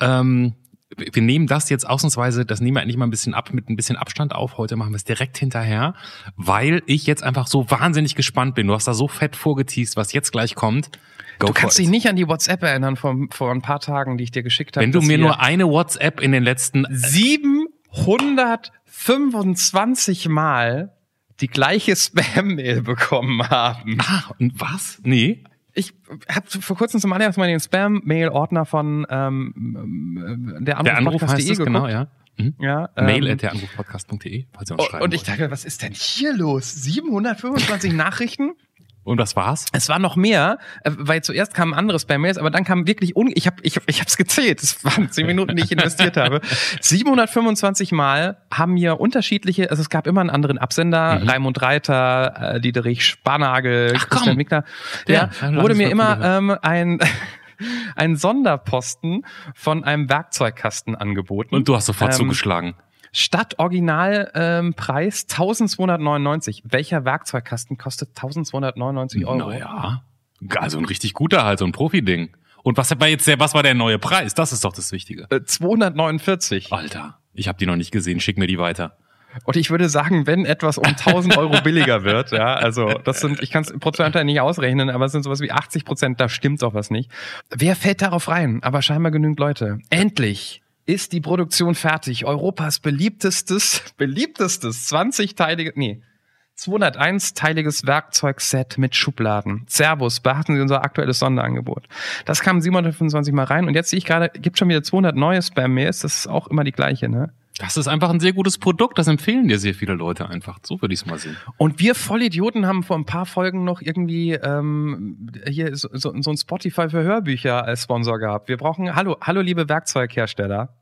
ähm, wir nehmen das jetzt ausnahmsweise, das nehmen wir endlich mal ein bisschen ab, mit ein bisschen Abstand auf. Heute machen wir es direkt hinterher, weil ich jetzt einfach so wahnsinnig gespannt bin. Du hast da so fett vorgeteased, was jetzt gleich kommt. Go du kannst dich nicht an die WhatsApp erinnern von vor ein paar Tagen, die ich dir geschickt habe. Wenn du mir nur eine WhatsApp in den letzten 725 Mal die gleiche Spam-Mail bekommen haben. Ah, und was? Nee ich habe vor kurzem zum allerersten Mal den Spam-Mail-Ordner von ähm, der Anruf, der Anruf heißt es, genau, ja. Mhm. ja ähm, Mail at der Anrufpodcast.de, falls ihr uns schreiben Und ich dachte, was ist denn hier los? 725 Nachrichten? Und was war's? Es war noch mehr, äh, weil zuerst kam ein anderes bei Mails, aber dann kam wirklich un ich habe ich, ich hab's gezählt. Das waren zehn Minuten, die ich investiert habe. *laughs* 725 Mal haben mir unterschiedliche, also es gab immer einen anderen Absender, mhm. Raimund Reiter, äh, Diederich Spanagel, Ach, Christian Mickler. Der ja, wurde mir immer ähm, ein *laughs* ein Sonderposten von einem Werkzeugkasten angeboten. Und du hast sofort ähm, zugeschlagen. Statt Originalpreis ähm, 1299. Welcher Werkzeugkasten kostet 1299 Euro? Naja, also ein richtig guter halt, so ein Profi-Ding. Und was war jetzt der, was war der neue Preis? Das ist doch das Wichtige. Äh, 249. Alter, ich habe die noch nicht gesehen. Schick mir die weiter. Und ich würde sagen, wenn etwas um 1000 Euro billiger wird, ja, also das sind, ich kann es prozentual nicht ausrechnen, aber es sind sowas wie 80 Prozent, da stimmt doch was nicht. Wer fällt darauf rein? Aber scheinbar genügend Leute. Endlich ist die Produktion fertig. Europas beliebtestes, beliebtestes 20-teilige, nee, 201-teiliges Werkzeugset mit Schubladen. Servus, beachten Sie unser aktuelles Sonderangebot. Das kam 725 Mal rein und jetzt sehe ich gerade, gibt schon wieder 200 neue Spam-Mails. Das ist auch immer die gleiche, ne? Das ist einfach ein sehr gutes Produkt. Das empfehlen dir sehr viele Leute einfach. So würde ich es mal sehen. Und wir Vollidioten haben vor ein paar Folgen noch irgendwie ähm, hier so, so, ein Spotify für Hörbücher als Sponsor gehabt. Wir brauchen, hallo, hallo liebe Werkzeughersteller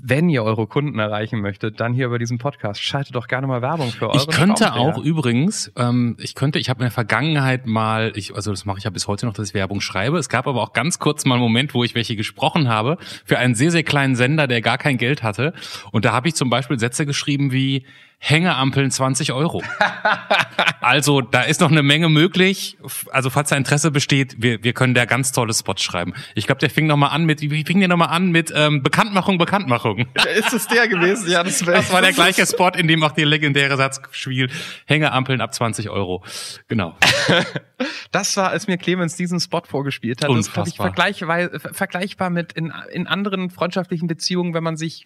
wenn ihr eure Kunden erreichen möchtet, dann hier über diesen Podcast. Schaltet doch gerne mal Werbung für eure Ich könnte auch übrigens, ähm, ich könnte, ich habe in der Vergangenheit mal, ich, also das mache ich ja bis heute noch, dass ich Werbung schreibe. Es gab aber auch ganz kurz mal einen Moment, wo ich welche gesprochen habe für einen sehr, sehr kleinen Sender, der gar kein Geld hatte. Und da habe ich zum Beispiel Sätze geschrieben wie, Hängeampeln 20 Euro. *laughs* also da ist noch eine Menge möglich. Also falls da Interesse besteht, wir, wir können da ganz tolle Spots schreiben. Ich glaube, der fing noch mal an mit, wie fing der noch mal an mit ähm, Bekanntmachung, Bekanntmachung. Ist es der gewesen? Ja, das, das war der gleiche Spot, in dem auch der legendäre Satz spielt. Hängeampeln ab 20 Euro. Genau. *laughs* das war, als mir Clemens diesen Spot vorgespielt hat. Unfassbar. Das ich vergleichbar, vergleichbar mit in, in anderen freundschaftlichen Beziehungen, wenn man sich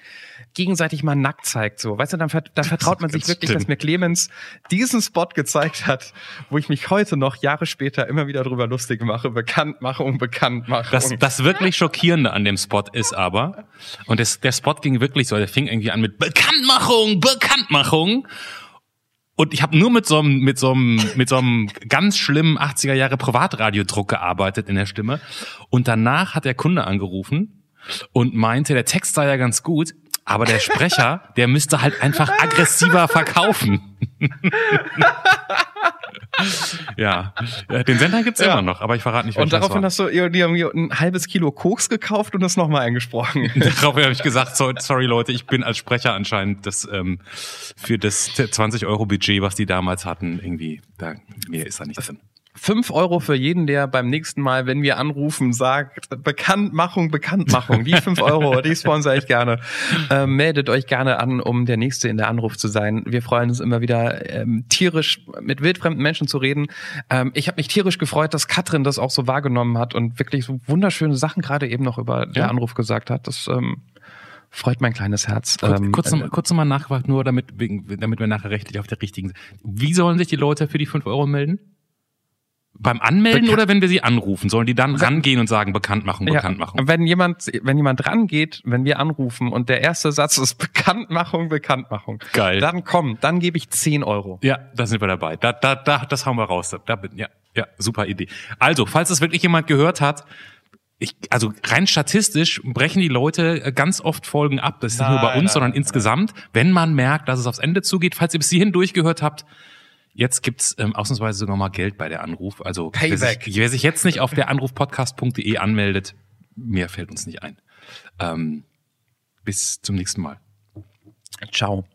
gegenseitig mal nackt zeigt. So, weißt du, dann, dann vertraut freut man sich wirklich, stimmt. dass mir Clemens diesen Spot gezeigt hat, wo ich mich heute noch Jahre später immer wieder drüber lustig mache. Bekanntmachung, Bekanntmachung. Das, das wirklich Schockierende an dem Spot ist aber, und das, der Spot ging wirklich so, der fing irgendwie an mit Bekanntmachung, Bekanntmachung. Und ich habe nur mit so einem mit so einem mit so einem ganz schlimmen 80er Jahre Privatradiodruck gearbeitet in der Stimme und danach hat der Kunde angerufen und meinte, der Text sei ja ganz gut, aber der Sprecher, der müsste halt einfach aggressiver verkaufen. *laughs* ja, den Sender gibt's ja. immer noch, aber ich verrate nicht, Und daraufhin hast du dir ein halbes Kilo Koks gekauft und das nochmal eingesprochen. *laughs* Daraufhin habe ich gesagt, so, sorry Leute, ich bin als Sprecher anscheinend das ähm, für das 20 Euro Budget, was die damals hatten, irgendwie, da mehr ist da nicht drin. Fünf Euro für jeden, der beim nächsten Mal, wenn wir anrufen, sagt, Bekanntmachung, Bekanntmachung. Die fünf Euro, *laughs* die sponsere ich gerne. Ähm, meldet euch gerne an, um der Nächste in der Anruf zu sein. Wir freuen uns immer wieder, ähm, tierisch mit wildfremden Menschen zu reden. Ähm, ich habe mich tierisch gefreut, dass Katrin das auch so wahrgenommen hat und wirklich so wunderschöne Sachen gerade eben noch über ja. der Anruf gesagt hat. Das ähm, freut mein kleines Herz. Kurz, ähm, kurz, noch, äh, kurz nochmal nachgefragt, nur damit, damit wir nachher rechtlich auf der richtigen sind. Wie sollen sich die Leute für die fünf Euro melden? Beim Anmelden Bekan oder wenn wir sie anrufen, sollen die dann rangehen und sagen Bekanntmachung, Bekanntmachung? Ja, wenn jemand, wenn jemand rangeht, wenn wir anrufen und der erste Satz ist *laughs* Bekanntmachung, Bekanntmachung. Geil. Dann komm, dann gebe ich 10 Euro. Ja, da sind wir dabei. Da, da, da, das hauen wir raus. Da, bin, ja, ja, super Idee. Also, falls es wirklich jemand gehört hat, ich, also rein statistisch brechen die Leute ganz oft Folgen ab. Das ist nein, nicht nur bei uns, nein, sondern nein. insgesamt. Wenn man merkt, dass es aufs Ende zugeht, falls ihr bis hierhin durchgehört habt, Jetzt gibt's ähm, ausnahmsweise sogar mal Geld bei der Anruf. Also wer sich, wer sich, jetzt nicht auf der anrufpodcast.de anmeldet, mehr fällt uns nicht ein. Ähm, bis zum nächsten Mal. Ciao.